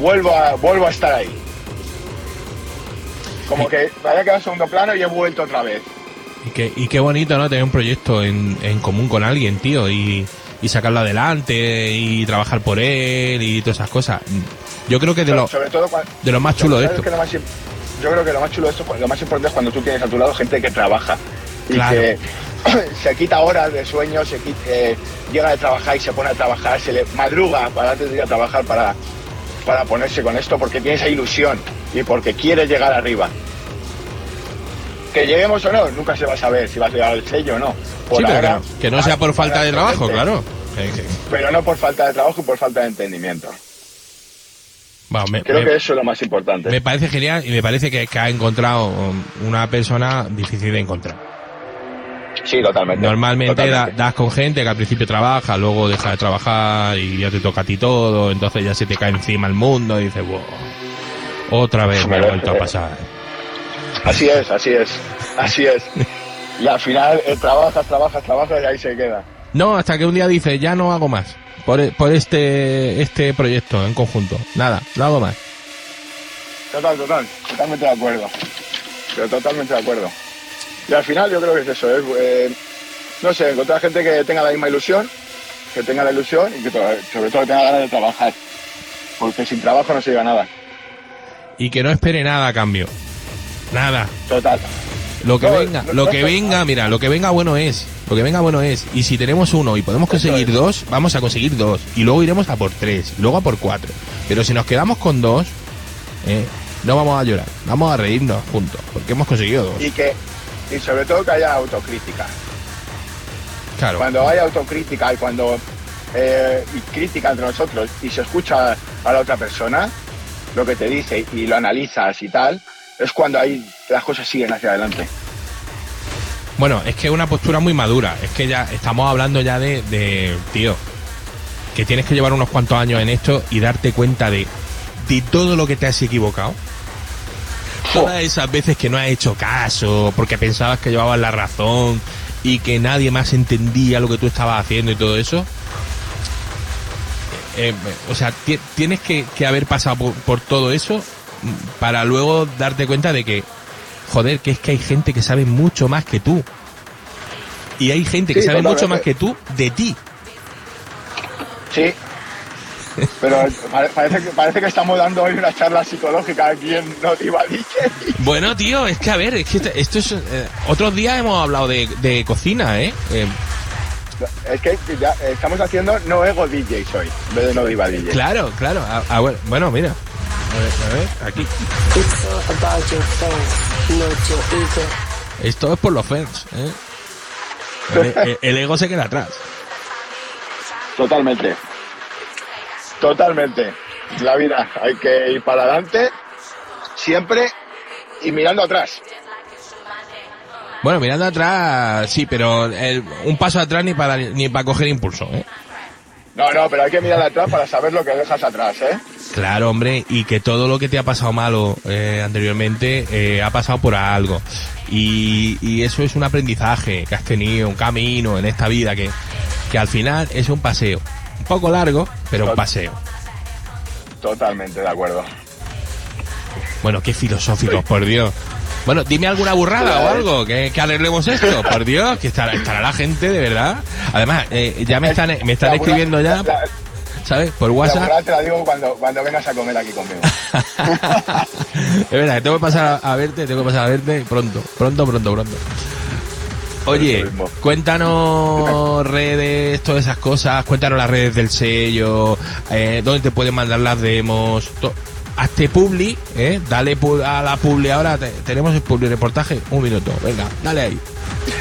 vuelvo a, vuelvo a estar ahí. Como que me había quedado en segundo plano y he vuelto otra vez. Y qué, y qué bonito, ¿no? Tener un proyecto en, en común con alguien, tío, y, y sacarlo adelante y trabajar por él y todas esas cosas. Yo creo que de Pero lo, sobre todo de lo más chulo de ¿sabes esto. es más yo creo que lo más chulo de esto, lo más importante es cuando tú tienes a tu lado gente que trabaja y Claro. que se quita horas de sueño, se quita- eh, llega de trabajar y se pone a trabajar, se le madruga para antes de ir a trabajar para, para ponerse con esto porque tiene esa ilusión y porque quiere llegar arriba. Que lleguemos o no, nunca se va a saber si vas a llegar al sello o no. Por Sí, pero ahora, que, que no sea por falta de trabajo, claro. Pero no por falta de trabajo y por falta de entendimiento. Me, Creo me- que eso es lo más importante. me parece genial y me parece que, que ha encontrado una persona difícil de encontrar. Sí, totalmente. Normalmente da- das con gente que al principio trabaja, luego deja de trabajar y ya te toca a ti todo, entonces ya se te cae encima el mundo y dices, wow, otra vez me ha vuelto a pasar. Así es, así es, así es. Y al final eh, trabajas, trabajas, trabajas y ahí se queda. No, hasta que un día dices, ya no hago más por, por este, este proyecto en conjunto. Nada, no hago más. Total, total, totalmente de acuerdo. Pero totalmente de acuerdo. Y al final yo creo que es eso, es, eh, no sé, encontrar gente que tenga la misma ilusión, que tenga la ilusión y que sobre todo que tenga ganas de trabajar. Porque sin trabajo no se llega a nada. Y que no espere nada a cambio. Nada. Total. Lo que No, venga, no, lo no que venga, mira, lo que venga bueno es. Lo que venga bueno es. Y si tenemos uno y podemos conseguir dos, vamos a conseguir dos. Y luego iremos a por tres. Y luego a por cuatro. Pero si nos quedamos con dos, eh, no vamos a llorar. Vamos a reírnos juntos. Porque hemos conseguido dos. Y que, y sobre todo que haya autocrítica. Claro. Cuando hay autocrítica y cuando eh, y crítica entre nosotros y se escucha a la otra persona lo que te dice y lo analizas y tal, es cuando ahí las cosas siguen hacia adelante. Bueno, es que es una postura muy madura. Es que ya estamos hablando ya de, de, tío, que tienes que llevar unos cuantos años en esto y darte cuenta de, de todo lo que te has equivocado. Todas esas veces que no has hecho caso, porque pensabas que llevabas la razón y que nadie más entendía lo que tú estabas haciendo y todo eso. Eh, o sea, ti- tienes que, que haber pasado por, por todo eso para luego darte cuenta de que, joder, que es que hay gente que sabe mucho más que tú. Y hay gente que sabe mucho más que tú de ti. Sí. Pero pare- parece que, parece que estamos dando hoy una charla psicológica aquí en No Diva DJ. Bueno, tío, es que a ver, es que esto- es... eh, otros días hemos hablado de, de cocina, ¿eh? Eh, Es que ya estamos haciendo No Ego DJs hoy, en vez de No Diva DJ. Claro, claro. Ah, ah, bueno, mira. A ver, a ver, aquí. It's all about your fans, not your ego. Esto es por los fans, ¿eh? El, el- el ego se queda atrás. Totalmente. Totalmente. La vida hay que ir para adelante siempre y mirando atrás. Bueno, mirando atrás, sí, pero el- un paso atrás ni para ni para coger impulso, ¿eh? No, no, pero hay que mirar atrás para saber lo que dejas atrás, ¿eh? Claro, hombre, y que todo lo que te ha pasado malo eh, anteriormente eh, ha pasado por algo. Y, y eso es un aprendizaje que has tenido, un camino en esta vida que, que al final es un paseo. Un poco largo, pero un paseo. Totalmente de acuerdo. Bueno, qué filosóficos, por Dios. Bueno, dime alguna burrada o algo, que, que arreglemos esto, por Dios, que estará, estará la gente de verdad. Además, eh, ya me están, me están escribiendo ya. ¿Sabes? Por WhatsApp. te la digo cuando, cuando vengas a comer aquí conmigo. es verdad, que tengo que pasar a, verte, tengo que pasar a verte pronto, pronto, pronto, pronto. Oye, cuéntanos redes, todas esas cosas, cuéntanos las redes del sello, eh, dónde te pueden mandar las demos, hazte publi, eh, dale a la publi ahora, te- tenemos el publi reportaje, un minuto, venga, dale ahí.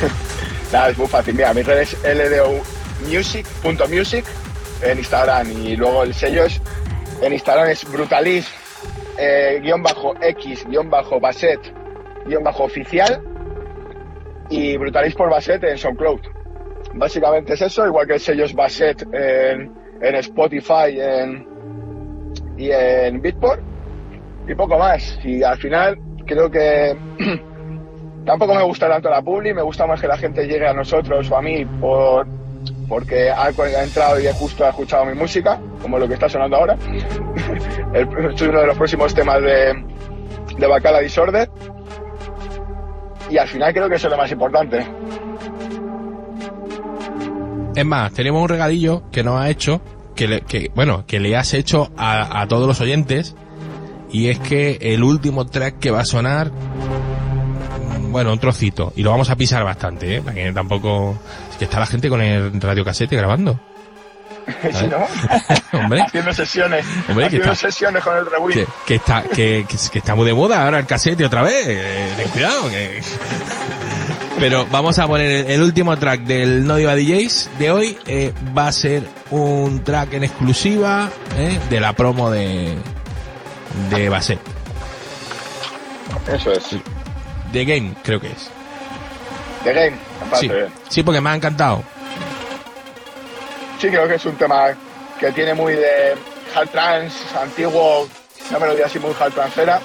Nada, es muy fácil. Mira, mi red es ldumusic.music en Instagram y luego el sello es en Instagram es brutalis eh, guion bajo x guion bajo baset guion bajo oficial y brutalis por baset en SoundCloud. Básicamente es eso, igual que el sello es baset en, en Spotify en, y en Beatport y poco más. Y al final creo que tampoco me gusta tanto la publi, me gusta más que la gente llegue a nosotros o a mí por porque ha, ha entrado y justo ha escuchado mi música, como lo que está sonando ahora. El- es uno de los próximos temas de, de Bacala Disorder. Y al final creo que eso es lo más importante. Es más, tenemos un regalillo que nos ha hecho, que, le- que bueno, que le has hecho a, a todos los oyentes, y es que el último track que va a sonar, bueno, un trocito, y lo vamos a pisar bastante, ¿eh? Para que tampoco... Que está la gente con el radiocasete grabando. Si no, Hombre, haciendo sesiones, Hombre, que haciendo está- sesiones con el que, que está, que, que, que está muy de moda ahora el casete otra vez. eh, ten cuidado, que... Pero vamos a poner el, último track del No Diva DJs de hoy. eh, va a ser un track en exclusiva eh, de la promo de de Baset. Eso es. De Game, creo que es. The Game, Sí, sí, porque me ha encantado. Sí, creo que es un tema que tiene muy de hard trance, antiguo, una melodía así muy hard transera,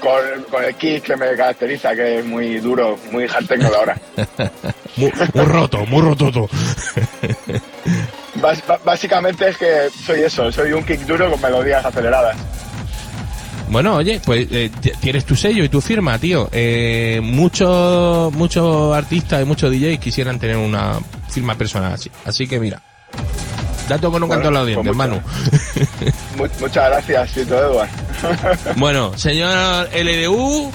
con, con el kick que me caracteriza, que es muy duro, muy hard techno de ahora. Muy, muy roto, muy rototo. Ba- básicamente es que soy eso, soy un kick duro con melodías aceleradas. Bueno, oye, pues eh, tienes tu sello y tu firma, tío. Eh, muchos muchos artistas y muchos DJs quisieran tener una firma personal así. Así que mira, dato con un Bueno, canto al audiente, pues Manu. Mu- muchas gracias, Tito Edward. bueno, señor LDU,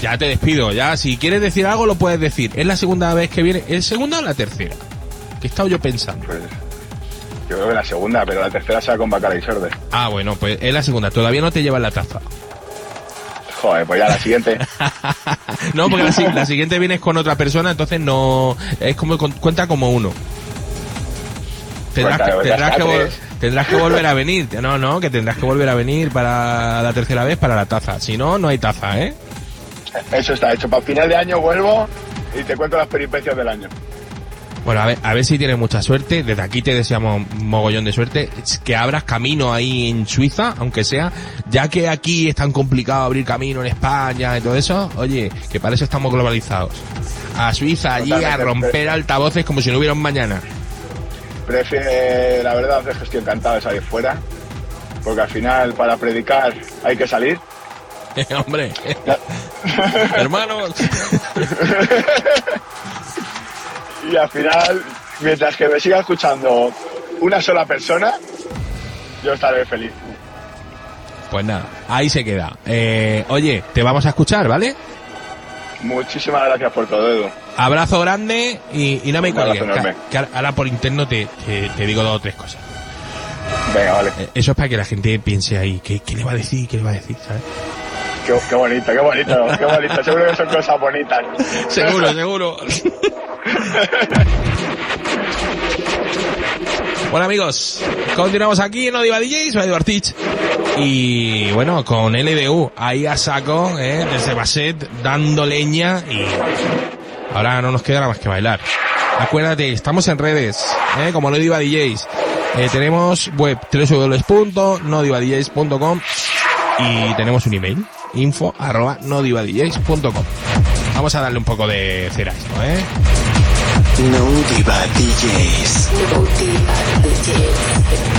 ya te despido. Ya, si quieres decir algo, lo puedes decir. Es la segunda vez que viene. ¿Es segunda o la tercera? Que he estado yo pensando. Pues, yo creo que la segunda, pero la tercera será con Bacala y Sorde. Ah, bueno, pues es la segunda. Todavía no te llevas la taza. Joder, pues ya la siguiente. no, porque la, la siguiente vienes con otra persona, entonces no. Es como con- cuenta como uno. Tendrás, ya tendrás, que tendrás que volver a venir. No, no, que tendrás que volver a venir para la tercera vez para la taza. Si no, no hay taza, ¿eh? Eso está hecho. Para final de año vuelvo y te cuento las peripecias del año. Bueno, a ver, a ver si tienes mucha suerte. Desde aquí te deseamos mogollón de suerte. Que abras camino ahí en Suiza, aunque sea, ya que aquí es tan complicado abrir camino en España y todo eso. Oye, que para eso estamos globalizados. A Suiza, allí a romper altavoces como si no hubiera un mañana. Prefiero, la verdad es que estoy encantado de salir fuera. Porque al final, para predicar, hay que salir. Hombre, hermanos. Y al final, mientras que me siga escuchando una sola persona, yo estaré feliz. Pues nada, ahí se queda. Eh, oye, te vamos a escuchar, ¿vale? Muchísimas gracias por todo, Edu. Abrazo grande y, y no me cuelgues. enorme. Que, que ahora- por interno te, te, te digo dos o tres cosas. Venga, vale. Eh, Eso es para que la gente piense ahí, ¿qué, qué le va a decir? ¿Qué le va a decir? ¿Sabes? Qué, qué bonito, qué bonito, qué bonito. Seguro que son cosas bonitas. Seguro, seguro. Bueno amigos, continuamos aquí en Odiva DJs, soy Tich. Y bueno, con LDU, ahí a saco, ¿eh? desde Baset, dando leña y ahora no nos queda nada más que bailar. Acuérdate, estamos en redes, ¿eh? como No Diva DJs. Eh, tenemos web www.nodivadjs.com y tenemos un email, info arroba nodivadjs.com. Vamos a darle un poco de cera a esto, ¿eh? No Diva DJs. No Diva DJs.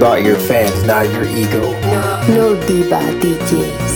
about your fans, not your ego. No, no diva DJ.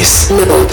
DJs. No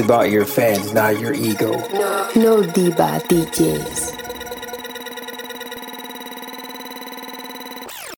about your fans, not your ego. No no diva DJs.